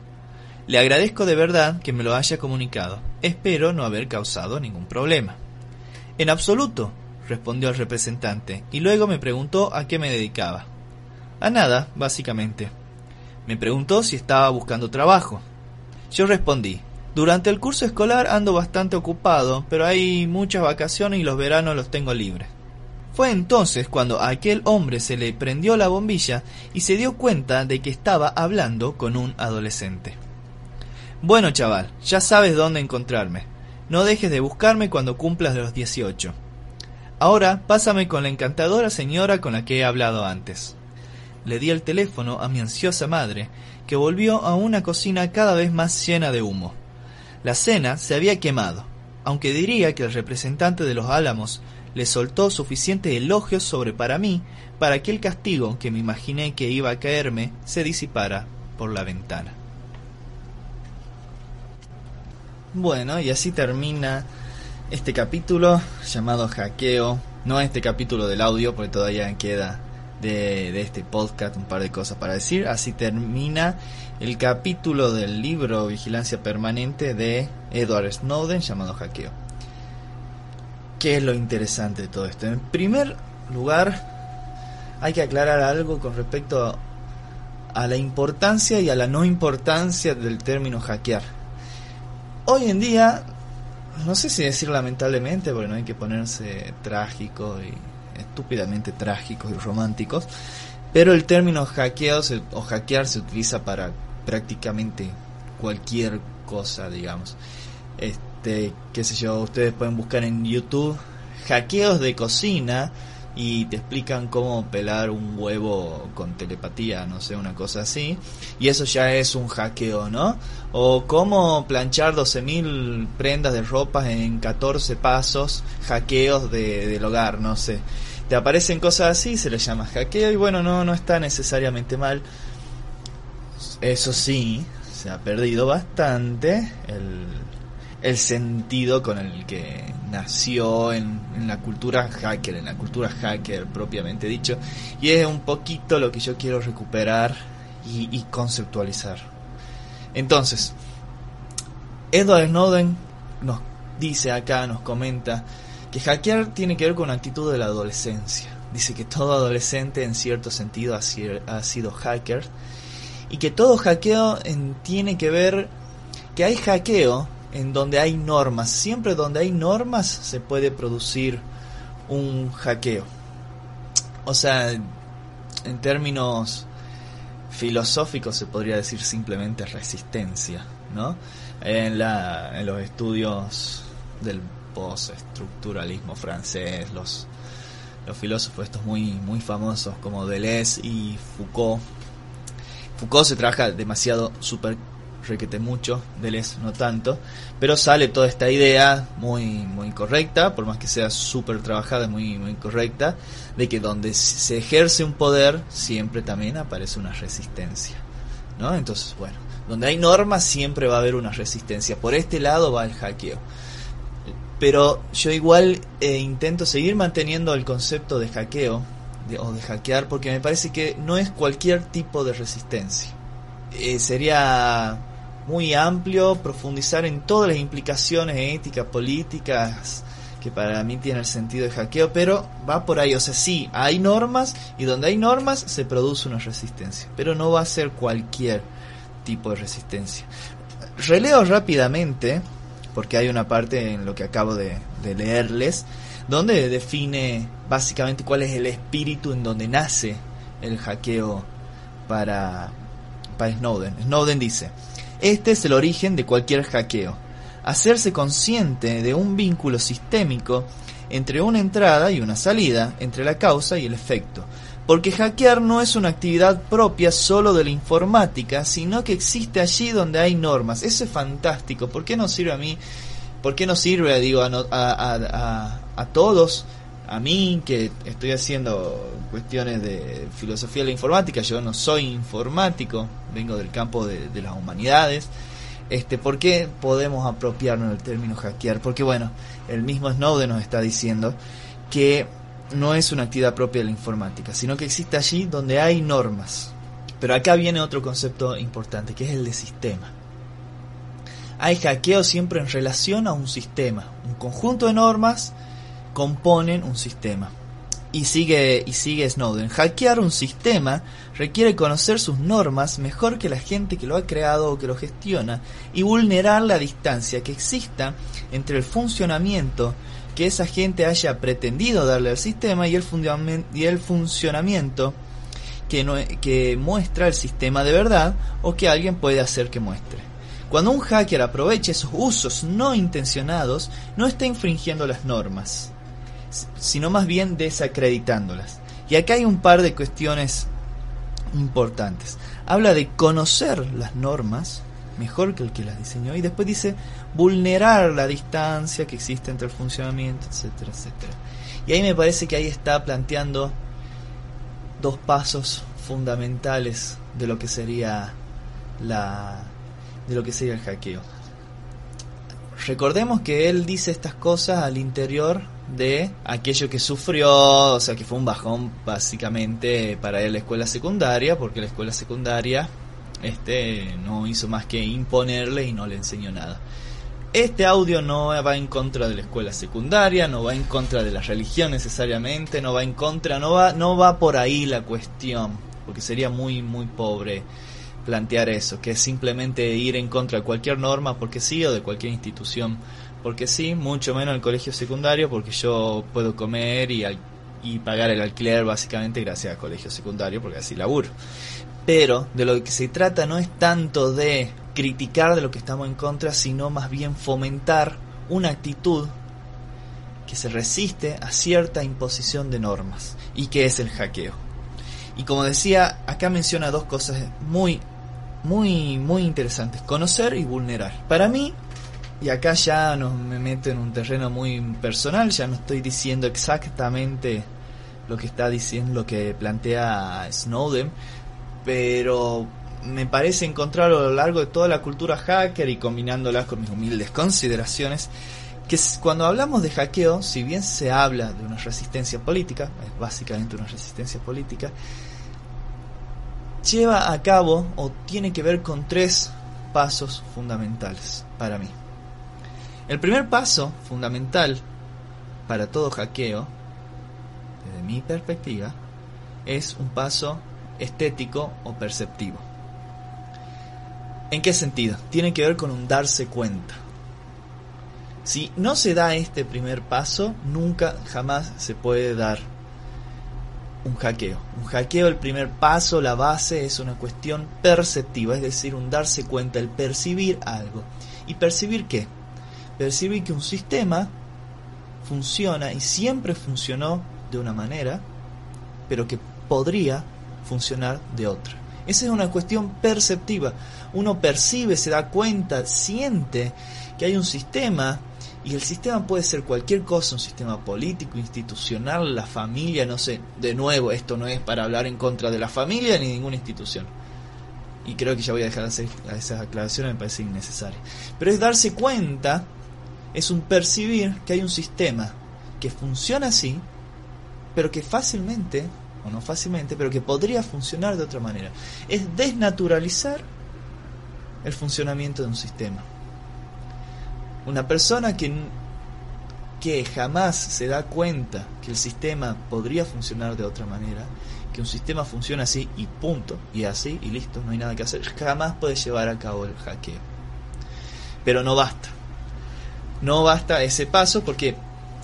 le agradezco de verdad que me lo haya comunicado. Espero no haber causado ningún problema. En absoluto, respondió el representante, y luego me preguntó a qué me dedicaba. A nada, básicamente. Me preguntó si estaba buscando trabajo. Yo respondí, durante el curso escolar ando bastante ocupado, pero hay muchas vacaciones y los veranos los tengo libres. Fue entonces cuando a aquel hombre se le prendió la bombilla y se dio cuenta de que estaba hablando con un adolescente. Bueno, chaval, ya sabes dónde encontrarme. No dejes de buscarme cuando cumplas los 18. Ahora pásame con la encantadora señora con la que he hablado antes. Le di el teléfono a mi ansiosa madre, que volvió a una cocina cada vez más llena de humo. La cena se había quemado, aunque diría que el representante de los Álamos le soltó suficientes elogios sobre para mí para que el castigo que me imaginé que iba a caerme se disipara por la ventana. Bueno, y así termina este capítulo llamado Hackeo. No este capítulo del audio, porque todavía queda de, de, este podcast un par de cosas para decir. Así termina el capítulo del libro Vigilancia Permanente de Edward Snowden llamado Hackeo. ¿Qué es lo interesante de todo esto? En primer lugar, hay que aclarar algo con respecto a la importancia y a la no importancia del término hackear hoy en día, no sé si decir lamentablemente, porque no hay que ponerse trágico y estúpidamente trágicos y románticos, pero el término hackeo o hackear se utiliza para prácticamente cualquier cosa, digamos. Este, qué sé yo, ustedes pueden buscar en YouTube hackeos de cocina y te explican cómo pelar un huevo con telepatía, no sé, una cosa así. Y eso ya es un hackeo, ¿no? O cómo planchar 12.000 prendas de ropa en 14 pasos, hackeos de, del hogar, no sé. Te aparecen cosas así, se les llama hackeo y bueno, no, no está necesariamente mal. Eso sí, se ha perdido bastante el el sentido con el que nació en, la cultura hacker, en la cultura hacker propiamente dicho, y es un poquito lo que yo quiero recuperar y, conceptualizar. Entonces, Edward Snowden nos dice acá, nos comenta, que hackear tiene que ver con la actitud de la adolescencia. Dice que todo adolescente en cierto sentido ha sido, ha sido hacker y que todo hackeo tiene que ver que hay hackeo en donde hay normas. Siempre donde hay normas se puede producir un hackeo. O sea, en términos filosóficos se podría decir simplemente resistencia, ¿no? En, la, en los estudios del postestructuralismo francés, los, los filósofos estos muy, muy famosos como Deleuze y Foucault. Foucault se trabaja demasiado super requete mucho, Deleuze no tanto, pero sale toda esta idea muy muy correcta, por más que sea súper trabajada, muy muy correcta, de que donde se ejerce un poder siempre también aparece una resistencia, ¿no? Entonces, bueno, donde hay normas siempre va a haber una resistencia. Por este lado va el hackeo. Pero yo igual eh, intento seguir manteniendo el concepto de hackeo o de hackear porque me parece que no es cualquier tipo de resistencia. Eh, sería muy amplio, profundizar en todas las implicaciones éticas, políticas, que para mí tiene el sentido de hackeo, pero va por ahí, o sea, sí, hay normas y donde hay normas se produce una resistencia, pero no va a ser cualquier tipo de resistencia. Releo rápidamente, porque hay una parte en lo que acabo de, de leerles, donde define básicamente cuál es el espíritu en donde nace el hackeo para, para Snowden. Snowden dice, este es el origen de cualquier hackeo. Hacerse consciente de un vínculo sistémico entre una entrada y una salida, entre la causa y el efecto, Porque hackear no es una actividad propia solo de la informática, sino que existe allí donde hay normas. Eso es fantástico. ¿Por qué no sirve a mí? ¿Por qué no sirve, a, a, todos? A mí, que estoy haciendo cuestiones de filosofía de la informática, yo no soy informático, vengo del campo de, de las humanidades. Este, ¿Por qué podemos apropiarnos del término hackear? Porque, bueno, el mismo Snowden nos está diciendo que no es una actividad propia de la informática, sino que existe allí donde hay normas. Pero acá viene otro concepto importante, que es el de sistema. Hay hackeo siempre en relación a un sistema. Un conjunto de normas componen un sistema. Y sigue, y sigue Snowden. Hackear un sistema requiere conocer sus normas mejor que la gente que lo ha creado o que lo gestiona y vulnerar la distancia que exista entre el funcionamiento que esa gente haya pretendido darle al sistema y el, funcionamiento que, que muestra el sistema de verdad o que alguien puede hacer que muestre. Cuando un hacker aprovecha esos usos no intencionados, no está infringiendo las normas, sino más bien desacreditándolas. Y acá hay un par de cuestiones importantes. Habla de conocer las normas mejor que el que las diseñó y después dice vulnerar la distancia que existe entre el funcionamiento, etcétera, etcétera. Y ahí me parece que ahí está planteando dos pasos fundamentales de lo que sería la de lo que sería el hackeo. Recordemos que él dice estas cosas al interior de aquello que sufrió, o sea que fue un bajón básicamente para él la escuela secundaria, porque la escuela secundaria este no hizo más que imponerle y no le enseñó nada. Este audio no va en contra de la escuela secundaria, no va en contra de la religión necesariamente, no va en contra, no va, no va por ahí la cuestión, porque sería muy, muy pobre plantear eso, que es simplemente ir en contra de cualquier norma porque sí o de cualquier institución porque sí, mucho menos el colegio secundario porque yo puedo comer y, y pagar el alquiler básicamente gracias al colegio secundario porque así laburo. Pero de lo que se trata no es tanto de criticar de lo que estamos en contra, sino más bien fomentar una actitud que se resiste a cierta imposición de normas y que es el hackeo. Y como decía, acá menciona dos cosas muy, muy, muy interesantes, conocer y vulnerar. Para mí, y acá ya nos me meto en un terreno muy personal, ya no estoy diciendo exactamente lo que está diciendo, lo que plantea Snowden, pero me parece encontrar a lo largo de toda la cultura hacker y combinándolas con mis humildes consideraciones, que cuando hablamos de hackeo, si bien se habla de una resistencia política, es básicamente una resistencia política, lleva a cabo o tiene que ver con tres pasos fundamentales para mí. El primer paso fundamental para todo hackeo, desde mi perspectiva, es un paso estético o perceptivo. ¿En qué sentido? Tiene que ver con un darse cuenta. Si no se da este primer paso, nunca, jamás se puede dar un hackeo. Un hackeo, el primer paso, la base, es una cuestión perceptiva, es decir, un darse cuenta, el percibir algo. ¿Y percibir qué? Percibir que un sistema funciona y siempre funcionó de una manera, pero que podría funcionar de otra. Esa es una cuestión perceptiva. Uno percibe, se da cuenta, siente que hay un sistema y el sistema puede ser cualquier cosa, un sistema político, institucional, la familia, no sé. De nuevo, esto no es para hablar en contra de la familia ni ninguna institución. Y creo que ya voy a dejar de esas aclaraciones, me parece innecesario. Pero es darse cuenta, es un percibir que hay un sistema que funciona así, pero que fácilmente o no fácilmente, pero que podría funcionar de otra manera. Es desnaturalizar el funcionamiento de un sistema. Una persona que, que jamás se da cuenta que el sistema podría funcionar de otra manera, que un sistema funciona así y punto, y así y listo, no hay nada que hacer, jamás puede llevar a cabo el hackeo. Pero no basta. No basta ese paso porque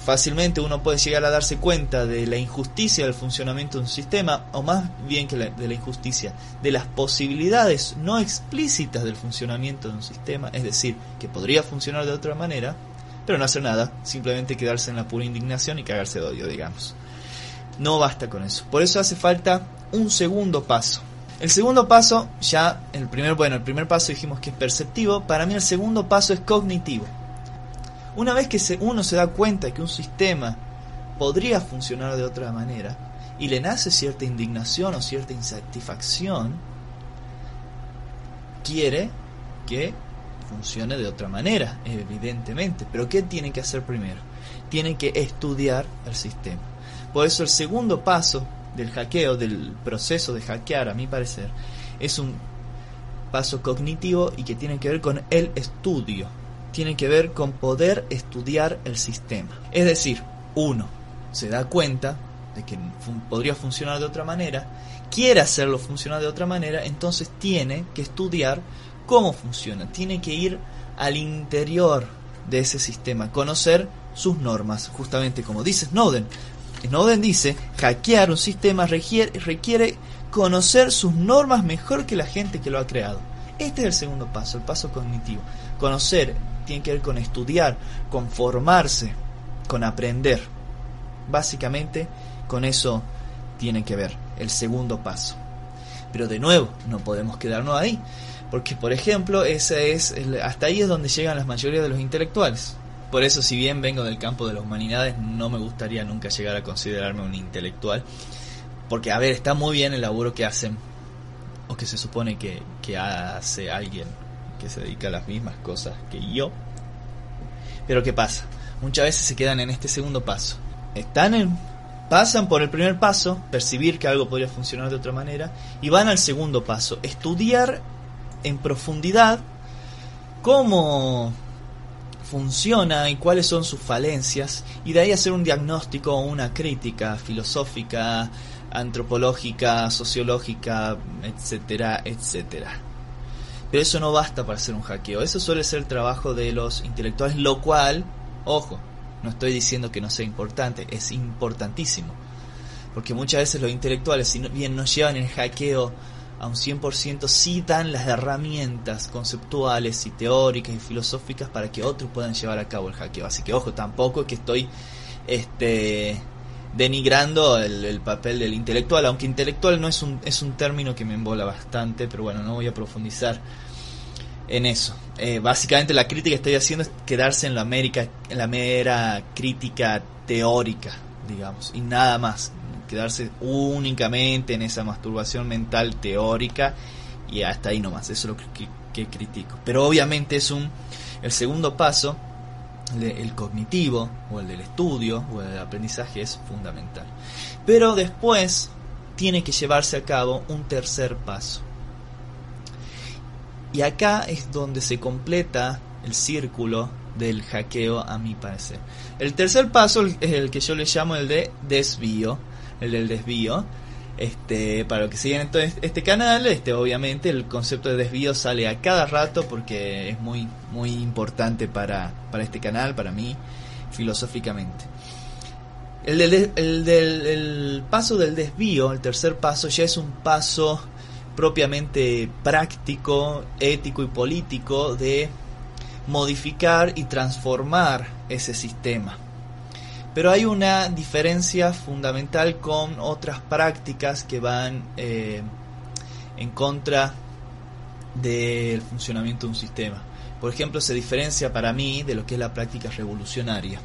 fácilmente uno puede llegar a darse cuenta de la injusticia del funcionamiento de un sistema, o más bien que de la injusticia, de las posibilidades no explícitas del funcionamiento de un sistema, es decir, que podría funcionar de otra manera, pero no hacer nada, simplemente quedarse en la pura indignación y cagarse de odio, digamos. No basta con eso. Por eso hace falta un segundo paso. El segundo paso, ya, el primer, bueno, el primer paso dijimos que es perceptivo, para mí el segundo paso es cognitivo. Una vez que uno se da cuenta que un sistema podría funcionar de otra manera y le nace cierta indignación o cierta insatisfacción, quiere que funcione de otra manera, evidentemente. Pero ¿qué tiene que hacer primero? Tiene que estudiar el sistema. Por eso el segundo paso del hackeo, del proceso de hackear, a mi parecer, es un paso cognitivo y que tiene que ver con el estudio. Tiene que ver con poder estudiar el sistema. Es decir, uno se da cuenta de que podría funcionar de otra manera, quiere hacerlo funcionar de otra manera, entonces tiene que estudiar cómo funciona, tiene que ir al interior de ese sistema, conocer sus normas, justamente como dice Snowden. Snowden dice, hackear un sistema requiere, conocer sus normas mejor que la gente que lo ha creado. Este es el segundo paso, el paso cognitivo. Conocer tiene que ver con estudiar, con formarse, con aprender. Básicamente, con eso tiene que ver el segundo paso. Pero de nuevo, no podemos quedarnos ahí, porque por ejemplo, ese es hasta ahí es donde llegan la mayoría de los intelectuales. Por eso, si bien vengo del campo de las humanidades, no me gustaría nunca llegar a considerarme un intelectual. Porque, a ver, está muy bien el laburo que hacen, o que se supone que hace alguien que se dedica a las mismas cosas que yo. Pero, ¿qué pasa? Muchas veces se quedan en este segundo paso. Están en, pasan por el primer paso, percibir que algo podría funcionar de otra manera, y van al segundo paso, estudiar en profundidad cómo funciona y cuáles son sus falencias y de ahí hacer un diagnóstico o una crítica filosófica, antropológica, sociológica, etcétera, etcétera. Pero eso no basta para hacer un hackeo, eso suele ser el trabajo de los intelectuales, lo cual, ojo, no estoy diciendo que no sea importante, es importantísimo. Porque muchas veces los intelectuales, si bien nos llevan el hackeo a un 100% sí dan las herramientas conceptuales y teóricas y filosóficas para que otros puedan llevar a cabo el hackeo. Así que ojo, tampoco es que estoy este denigrando el, papel del intelectual, aunque intelectual no es un, es un término que me embola bastante, pero bueno, no voy a profundizar en eso. Eh, básicamente la crítica que estoy haciendo es quedarse en la, América, en la mera crítica teórica, digamos, y nada más quedarse únicamente en esa masturbación mental teórica y hasta ahí nomás, eso es lo que, critico. Pero obviamente es un, el segundo paso, el cognitivo o el del estudio o el del aprendizaje es fundamental. Pero después tiene que llevarse a cabo un tercer paso. Y acá es donde se completa el círculo del hackeo a mi parecer. El tercer paso es el que yo le llamo el de desvío el del desvío. Este, para los que siguen este, este canal, este, obviamente el concepto de desvío sale a cada rato porque es muy, muy importante para, para este canal, para mí, filosóficamente. El del, el del el paso del desvío, el tercer paso, ya es un paso propiamente práctico, ético y político de modificar y transformar ese sistema. Pero hay una diferencia fundamental con otras prácticas que van eh, en contra del funcionamiento de un sistema. Por ejemplo, se diferencia para mí de lo que es la práctica revolucionaria.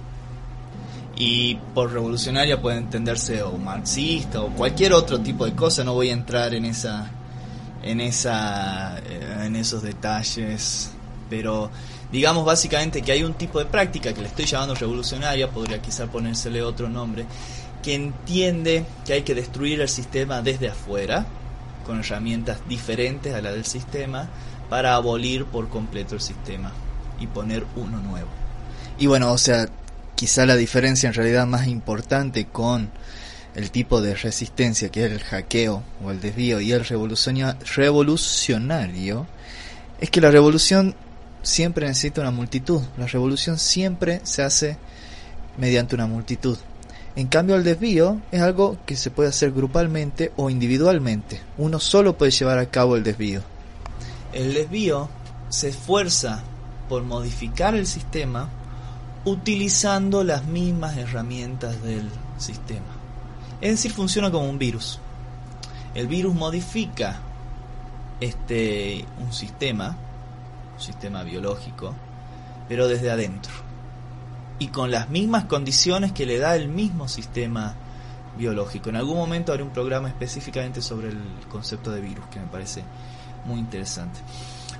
Y por revolucionaria puede entenderse o marxista o cualquier otro tipo de cosa, no voy a entrar en esa en esa eh, en esos detalles, pero digamos básicamente que hay un tipo de práctica que le estoy llamando revolucionaria, podría quizá ponérsele otro nombre, que entiende que hay que destruir el sistema desde afuera, con herramientas diferentes a la del sistema, para abolir por completo el sistema y poner uno nuevo. Y bueno, o sea, quizá la diferencia en realidad más importante con el tipo de resistencia que es el hackeo o el desvío y el revolucionario es que la revolución siempre necesita una multitud. La revolución siempre se hace mediante una multitud. En cambio, el desvío es algo que se puede hacer grupalmente o individualmente. Uno solo puede llevar a cabo el desvío. El desvío se esfuerza por modificar el sistema utilizando las mismas herramientas del sistema. Es decir, funciona como un virus. El virus modifica este un sistema, sistema biológico, pero desde adentro. Y con las mismas condiciones que le da el mismo sistema biológico. En algún momento haré un programa específicamente sobre el concepto de virus, que me parece muy interesante.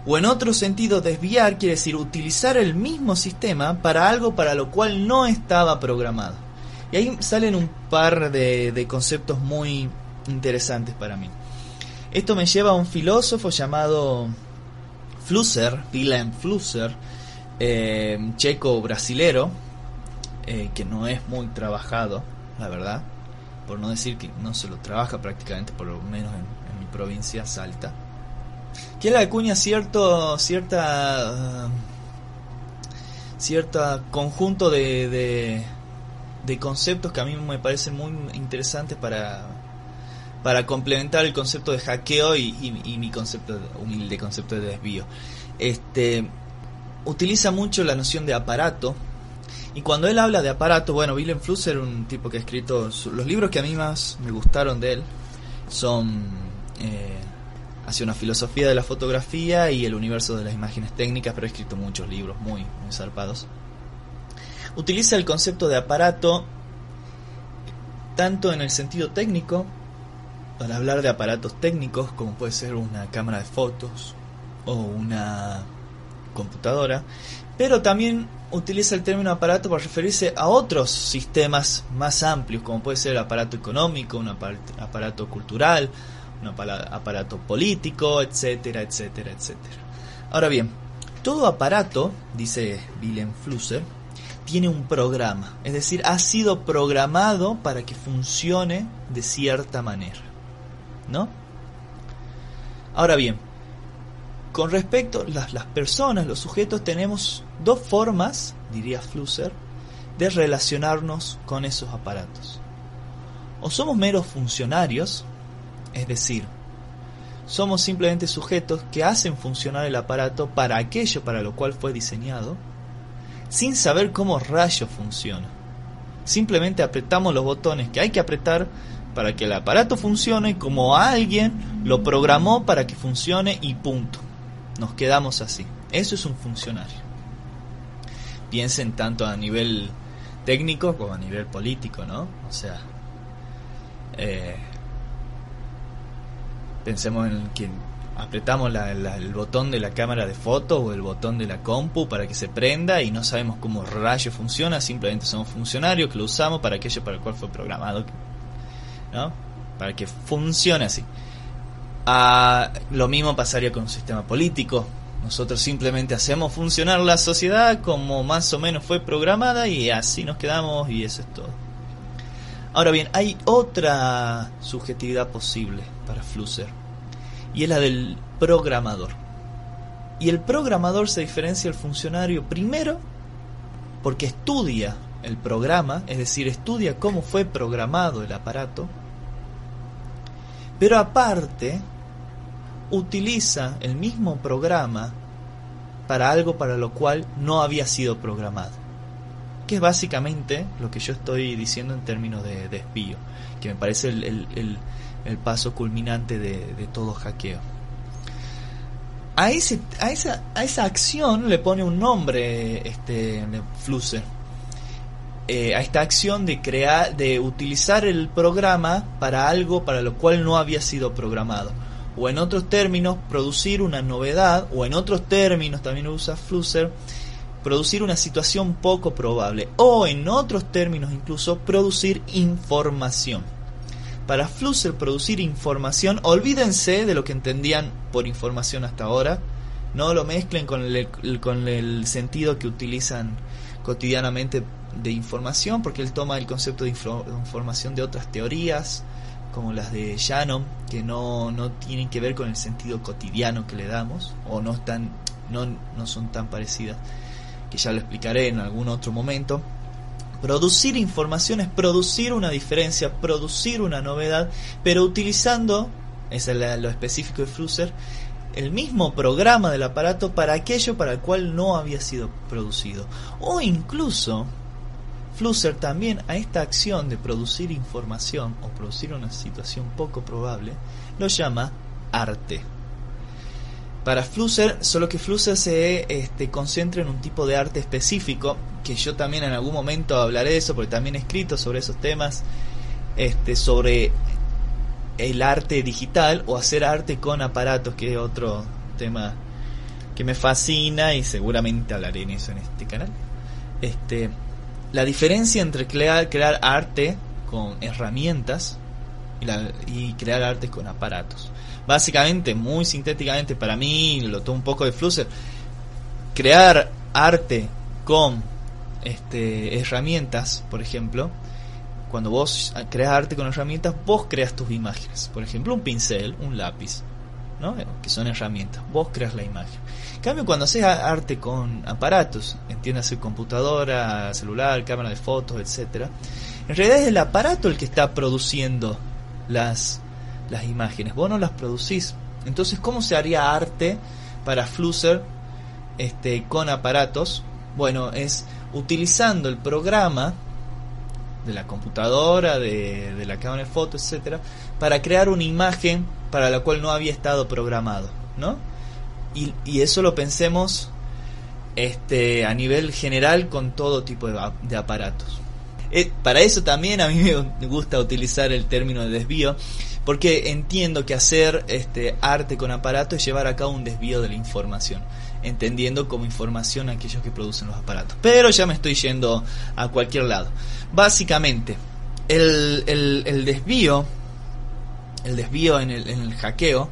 O en otro sentido, desviar quiere decir utilizar el mismo sistema para algo para lo cual no estaba programado. Y ahí salen un par de, conceptos muy interesantes para mí. Esto me lleva a un filósofo llamado Flusser, Willem Flusser, eh, checo-brasilero, eh, que no es muy trabajado, la verdad, por no decir que no se lo trabaja prácticamente, por lo menos en, mi provincia, Salta, que le acuña cierto, cierta, cierta conjunto de, de, conceptos que a mí me parecen muy interesantes para, para complementar el concepto de hackeo y, mi concepto humilde concepto de desvío. Este utiliza mucho la noción de aparato y cuando él habla de aparato, bueno, Willem Flusser, un tipo que ha escrito los libros que a mí más me gustaron de él son eh, hacia una filosofía de la fotografía y el universo de las imágenes técnicas, pero ha escrito muchos libros muy, muy zarpados. Utiliza el concepto de aparato tanto en el sentido técnico, para hablar de aparatos técnicos, como puede ser una cámara de fotos o una computadora, pero también utiliza el término aparato para referirse a otros sistemas más amplios, como puede ser el aparato económico, un aparato cultural, un aparato político, etcétera, etcétera, etcétera. Ahora bien, todo aparato, dice Willem Flusser, tiene un programa, es decir, ha sido programado para que funcione de cierta manera. ¿No? Ahora bien, con respecto a las, las personas, los sujetos, tenemos dos formas, diría Flusser, de relacionarnos con esos aparatos. O somos meros funcionarios, es decir, somos simplemente sujetos que hacen funcionar el aparato para aquello para lo cual fue diseñado, sin saber cómo rayo funciona. Simplemente apretamos los botones que hay que apretar para que el aparato funcione como alguien lo programó para que funcione y punto. Nos quedamos así. Eso es un funcionario. Piensen tanto a nivel técnico como a nivel político, ¿no? O sea, eh, pensemos en que apretamos el botón de la cámara de foto o el botón de la compu para que se prenda y no sabemos cómo rayo funciona, simplemente somos funcionarios que lo usamos para aquello para el cual fue programado, Para que funcione así lo mismo pasaría con un sistema político. Nosotros simplemente hacemos funcionar la sociedad como más o menos fue programada y así nos quedamos y eso es todo. Ahora bien, hay otra subjetividad posible para Flusser y es la del programador. Y el programador se diferencia del funcionario primero porque estudia el programa, es decir, estudia cómo fue programado el aparato, pero aparte utiliza el mismo programa para algo para lo cual no había sido programado. Que es básicamente lo que yo estoy diciendo en términos de, desvío, que me parece el, paso culminante de, todo hackeo. A, ese, a, esa, a esa acción le pone un nombre este Flusser. Eh, a esta acción de crear, de utilizar el programa para algo para lo cual no había sido programado. O en otros términos, producir una novedad, o en otros términos también usa Flusser, producir una situación poco probable, o en otros términos incluso, producir información. Para Flusser producir información, olvídense de lo que entendían por información hasta ahora, no lo mezclen con el, con el sentido que utilizan cotidianamente de información, porque él toma el concepto de información de otras teorías, como las de Shannon, que no, no tienen que ver con el sentido cotidiano que le damos, o no, están, no, no son tan parecidas, que ya lo explicaré en algún otro momento. Producir información es producir una diferencia, producir una novedad, pero utilizando, es lo específico de Flusser, el mismo programa del aparato para aquello para el cual no había sido producido. O incluso, Flusser también a esta acción de producir información o producir una situación poco probable lo llama arte. Para Flusser, solo que Flusser se este, concentra en un tipo de arte específico, que yo también en algún momento hablaré de eso, porque también he escrito sobre esos temas, este, sobre el arte digital o hacer arte con aparatos, que es otro tema que me fascina y seguramente hablaré en eso en este canal. Este, la diferencia entre crear, crear arte con herramientas y, crear arte con aparatos. Básicamente, muy sintéticamente, para mí, lo tomo un poco de Flusser, crear arte con este, herramientas, por ejemplo, cuando vos creas arte con herramientas, vos creas tus imágenes. Por ejemplo, un pincel, un lápiz, ¿no? que son herramientas. Vos creas la imagen. En cambio, cuando haces arte con aparatos, entiéndase computadora, celular, cámara de fotos, etcétera, en realidad es el aparato el que está produciendo las, las imágenes. Vos no las producís. Entonces, ¿cómo se haría arte para Flusser este, con aparatos? Bueno, es utilizando el programa de la computadora, de, de la cámara de fotos, etcétera, para crear una imagen para la cual no había estado programado, ¿no? Y, y eso lo pensemos este, a nivel general con todo tipo de, de aparatos. Eh, para eso también a mí me gusta utilizar el término de desvío, porque entiendo que hacer este arte con aparato es llevar a cabo un desvío de la información, entendiendo como información aquellos que producen los aparatos. Pero ya me estoy yendo a cualquier lado. Básicamente, el, el, desvío, el desvío en el, en el hackeo,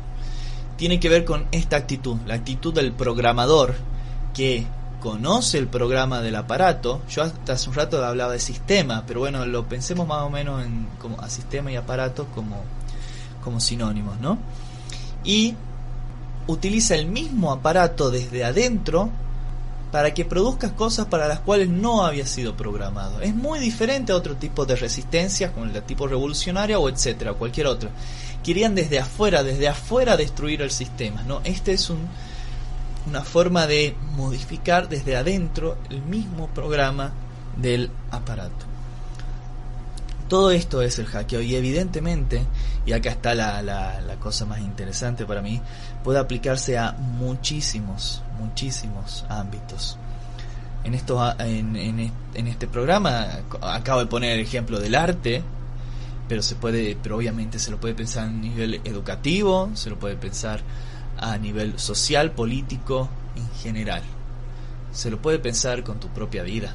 tiene que ver con esta actitud, la actitud del programador que conoce el programa del aparato. Yo hasta hace un rato hablaba de sistema, pero bueno, lo pensemos más o menos en como a sistema y aparato como, como sinónimos, ¿no? Y utiliza el mismo aparato desde adentro para que produzcas cosas para las cuales no había sido programado. Es muy diferente a otro tipo de resistencias, como el tipo revolucionaria o etcétera, cualquier otro. Querían desde afuera, desde afuera destruir el sistema, ¿no? Este es un una forma de modificar desde adentro el mismo programa del aparato. Todo esto es el hackeo y evidentemente, y acá está la, la, cosa más interesante para mí, puede aplicarse a muchísimos, muchísimos ámbitos. En, esto, en, en, este programa acabo de poner el ejemplo del arte, pero se puede, pero obviamente se lo puede pensar a nivel educativo, se lo puede pensar a nivel social, político, en general. Se lo puede pensar con tu propia vida.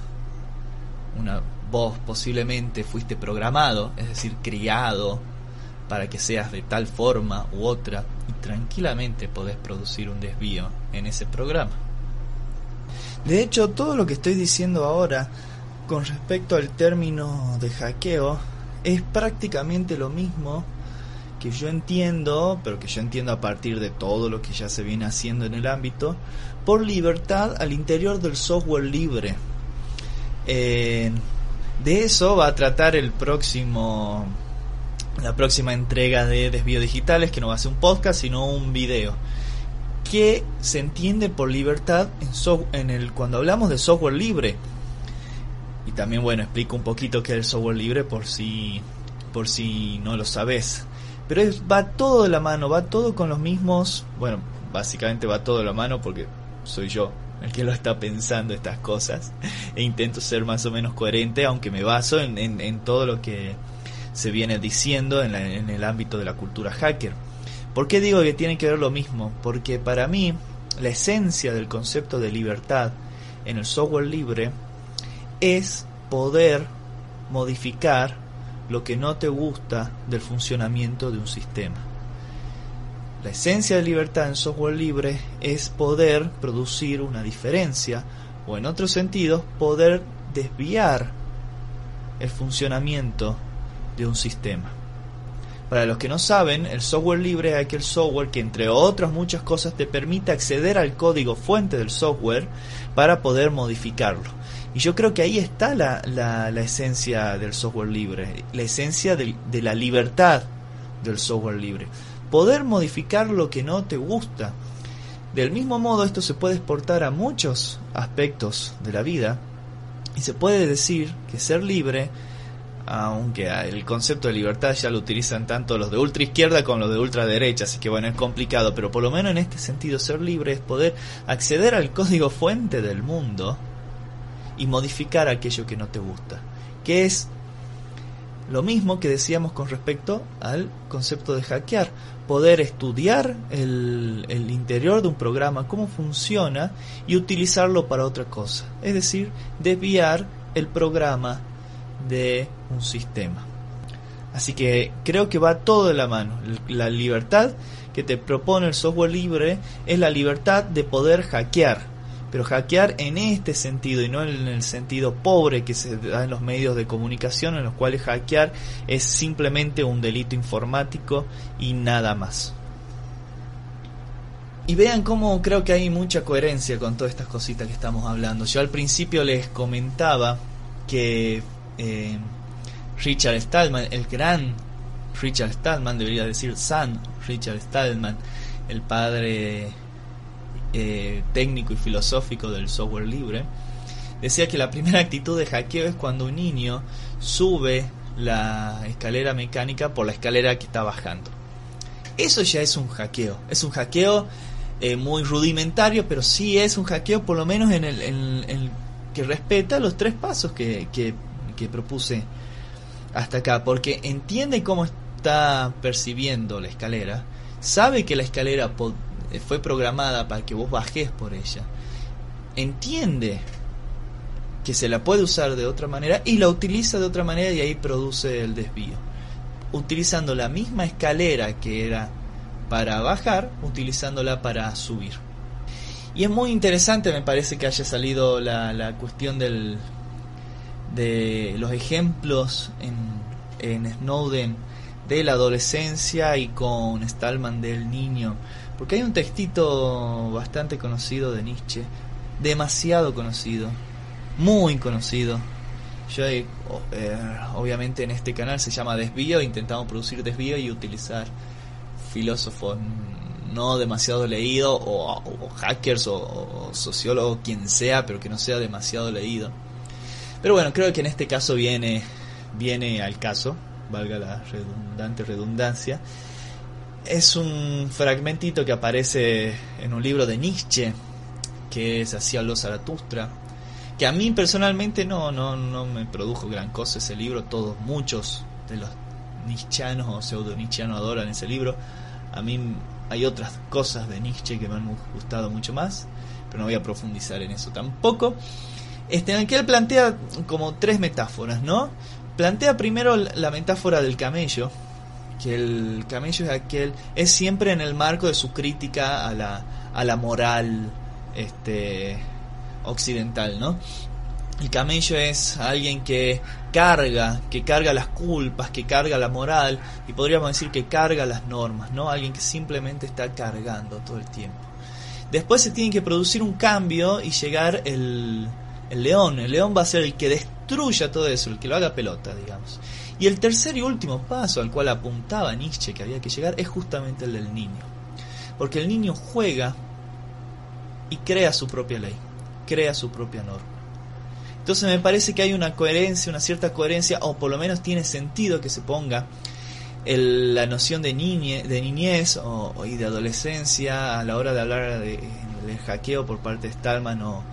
Una vos posiblemente fuiste programado, es decir, criado para que seas de tal forma u otra y tranquilamente podés producir un desvío en ese programa. De hecho, todo lo que estoy diciendo ahora con respecto al término de hackeo es prácticamente lo mismo que yo entiendo, pero que yo entiendo a partir de todo lo que ya se viene haciendo en el ámbito, por libertad al interior del software libre. Eh, de eso va a tratar el próximo la próxima entrega de Desvío Digitales, que no va a ser un podcast, sino un video. ¿Qué se entiende por libertad en, en el, cuando hablamos de software libre? Y también, bueno, explico un poquito qué es el software libre por si, por si no lo sabes. Pero es, va todo de la mano, va todo con los mismos, bueno, básicamente va todo de la mano porque soy yo el que lo está pensando estas cosas e intento ser más o menos coherente, aunque me baso en, en, todo lo que se viene diciendo en, en el ámbito de la cultura hacker. ¿Por qué digo que tiene que ver lo mismo? Porque para mí la esencia del concepto de libertad en el software libre es poder modificar lo que no te gusta del funcionamiento de un sistema. La esencia de libertad en software libre es poder producir una diferencia o en otros sentidos poder desviar el funcionamiento de un sistema. Para los que no saben, el software libre es aquel software que entre otras muchas cosas te permite acceder al código fuente del software para poder modificarlo. Y yo creo que ahí está la, la, esencia del software libre, la esencia de, de la libertad del software libre. Poder modificar lo que no te gusta. Del mismo modo, esto se puede exportar a muchos aspectos de la vida. Y se puede decir que ser libre, aunque el concepto de libertad ya lo utilizan tanto los de ultra izquierda como los de ultra derecha, así que bueno, es complicado, pero por lo menos en este sentido ser libre es poder acceder al código fuente del mundo y modificar aquello que no te gusta, que es lo mismo que decíamos con respecto al concepto de hackear, poder estudiar el, el, interior de un programa, cómo funciona y utilizarlo para otra cosa. Es decir, desviar el programa de un sistema. Así que creo que va todo de la mano. La libertad que te propone el software libre es la libertad de poder hackear pero hackear en este sentido y no en el sentido pobre que se da en los medios de comunicación en los cuales hackear es simplemente un delito informático y nada más. Y vean cómo creo que hay mucha coherencia con todas estas cositas que estamos hablando. Yo al principio les comentaba que eh, Richard Stallman, el gran Richard Stallman, debería decir San Richard Stallman, el padre eh, técnico y filosófico del software libre, decía que la primera actitud de hackeo es cuando un niño sube la escalera mecánica por la escalera que está bajando. Eso ya es un hackeo, es un hackeo eh, muy rudimentario, pero sí es un hackeo por lo menos en el, que respeta los tres pasos que, que, propuse hasta acá, porque entiende cómo está percibiendo la escalera, sabe que la escalera fue programada para que vos bajes por ella, entiende que se la puede usar de otra manera y la utiliza de otra manera y ahí produce el desvío. Utilizando la misma escalera que era para bajar, utilizándola para subir. Y es muy interesante, me parece que haya salido la, la cuestión del, de los ejemplos en, en Snowden de la adolescencia y con Stallman del niño porque hay un textito bastante conocido de Nietzsche, demasiado conocido, muy conocido. Yo eh, obviamente en este canal se llama Desvío, intentamos producir desvío y utilizar filósofos no demasiado leídos o, hackers o, sociólogos, quien sea, pero que no sea demasiado leído. Pero bueno, creo que en este caso viene, viene al caso, valga la redundante redundancia es un fragmentito que aparece en un libro de Nietzsche, que es Así los Zaratustra, que a mí personalmente no, no, no me produjo gran cosa ese libro, todos, muchos de los nietzscheanos o pseudo nietzscheanos adoran ese libro, a mí hay otras cosas de Nietzsche que me han gustado mucho más, pero no voy a profundizar en eso tampoco. Este, en el que él plantea como tres metáforas, ¿no? Plantea primero la metáfora del camello, que el camello es aquel, es siempre en el marco de su crítica a la, a la moral este, occidental, ¿no? El camello es alguien que carga, que carga las culpas, que carga la moral y podríamos decir que carga las normas, ¿no? Alguien que simplemente está cargando todo el tiempo. Después se tiene que producir un cambio y llegar el, el león. El león va a ser el que destruya todo eso, el que lo haga pelota, digamos. Y el tercer y último paso al cual apuntaba Nietzsche que había que llegar es justamente el del niño. Porque el niño juega y crea su propia ley, crea su propia norma. Entonces me parece que hay una coherencia, una cierta coherencia, o por lo menos tiene sentido que se ponga la noción de, niñe, de niñez o, y de adolescencia a la hora de hablar de, del hackeo por parte de Stallman o,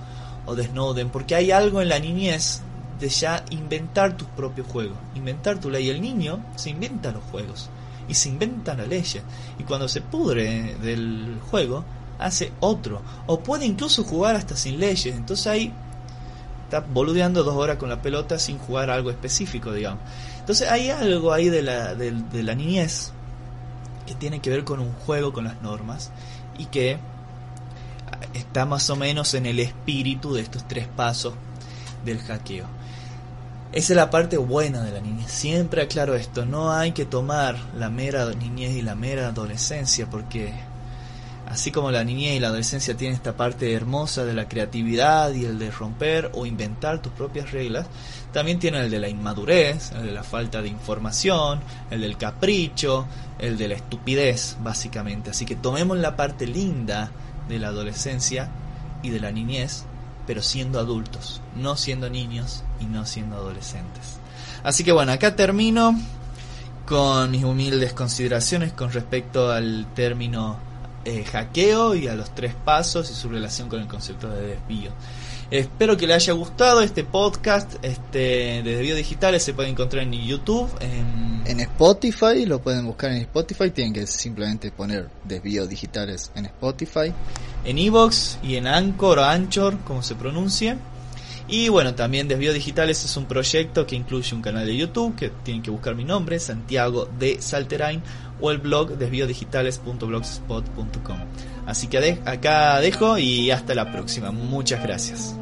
o de Snowden, porque hay algo en la niñez de ya inventar tu propio juego, inventar tu ley. El niño se inventa los juegos y se inventa la ley. Y cuando se pudre del juego, hace otro. O puede incluso jugar hasta sin leyes. Entonces ahí está boludeando dos horas con la pelota sin jugar algo específico, digamos. Entonces hay algo ahí de la, de, de la niñez que tiene que ver con un juego, con las normas, y que está más o menos en el espíritu de estos tres pasos del hackeo. Esa es la parte buena de la niñez. Siempre aclaro esto, no hay que tomar la mera niñez y la mera adolescencia porque así como la niñez y la adolescencia tienen esta parte hermosa de la creatividad y el de romper o inventar tus propias reglas, también tiene el de la inmadurez, el de la falta de información, el del capricho, el de la estupidez, básicamente. Así que tomemos la parte linda de la adolescencia y de la niñez pero siendo adultos, no siendo niños y no siendo adolescentes. Así que bueno, acá termino con mis humildes consideraciones con respecto al término eh, hackeo y a los tres pasos y su relación con el concepto de desvío. Espero que le haya gustado este podcast este, de Desvío Digitales. Se puede encontrar en YouTube, en... en Spotify. Lo pueden buscar en Spotify. Tienen que simplemente poner Desvío Digitales en Spotify. En Evox y en Anchor o Anchor, como se pronuncie. Y bueno, también Desvío Digitales es un proyecto que incluye un canal de YouTube que tienen que buscar mi nombre, Santiago de Salterain, o el blog desviodigitales.blogspot.com. Así que acá dejo y hasta la próxima. Muchas gracias.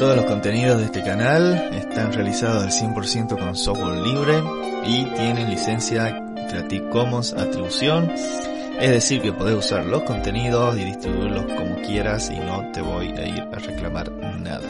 Todos los contenidos de este canal están realizados al 100% con software libre y tienen licencia Creative Commons atribución. Es decir, que podés usar los contenidos y distribuirlos como quieras y no te voy a ir a reclamar nada.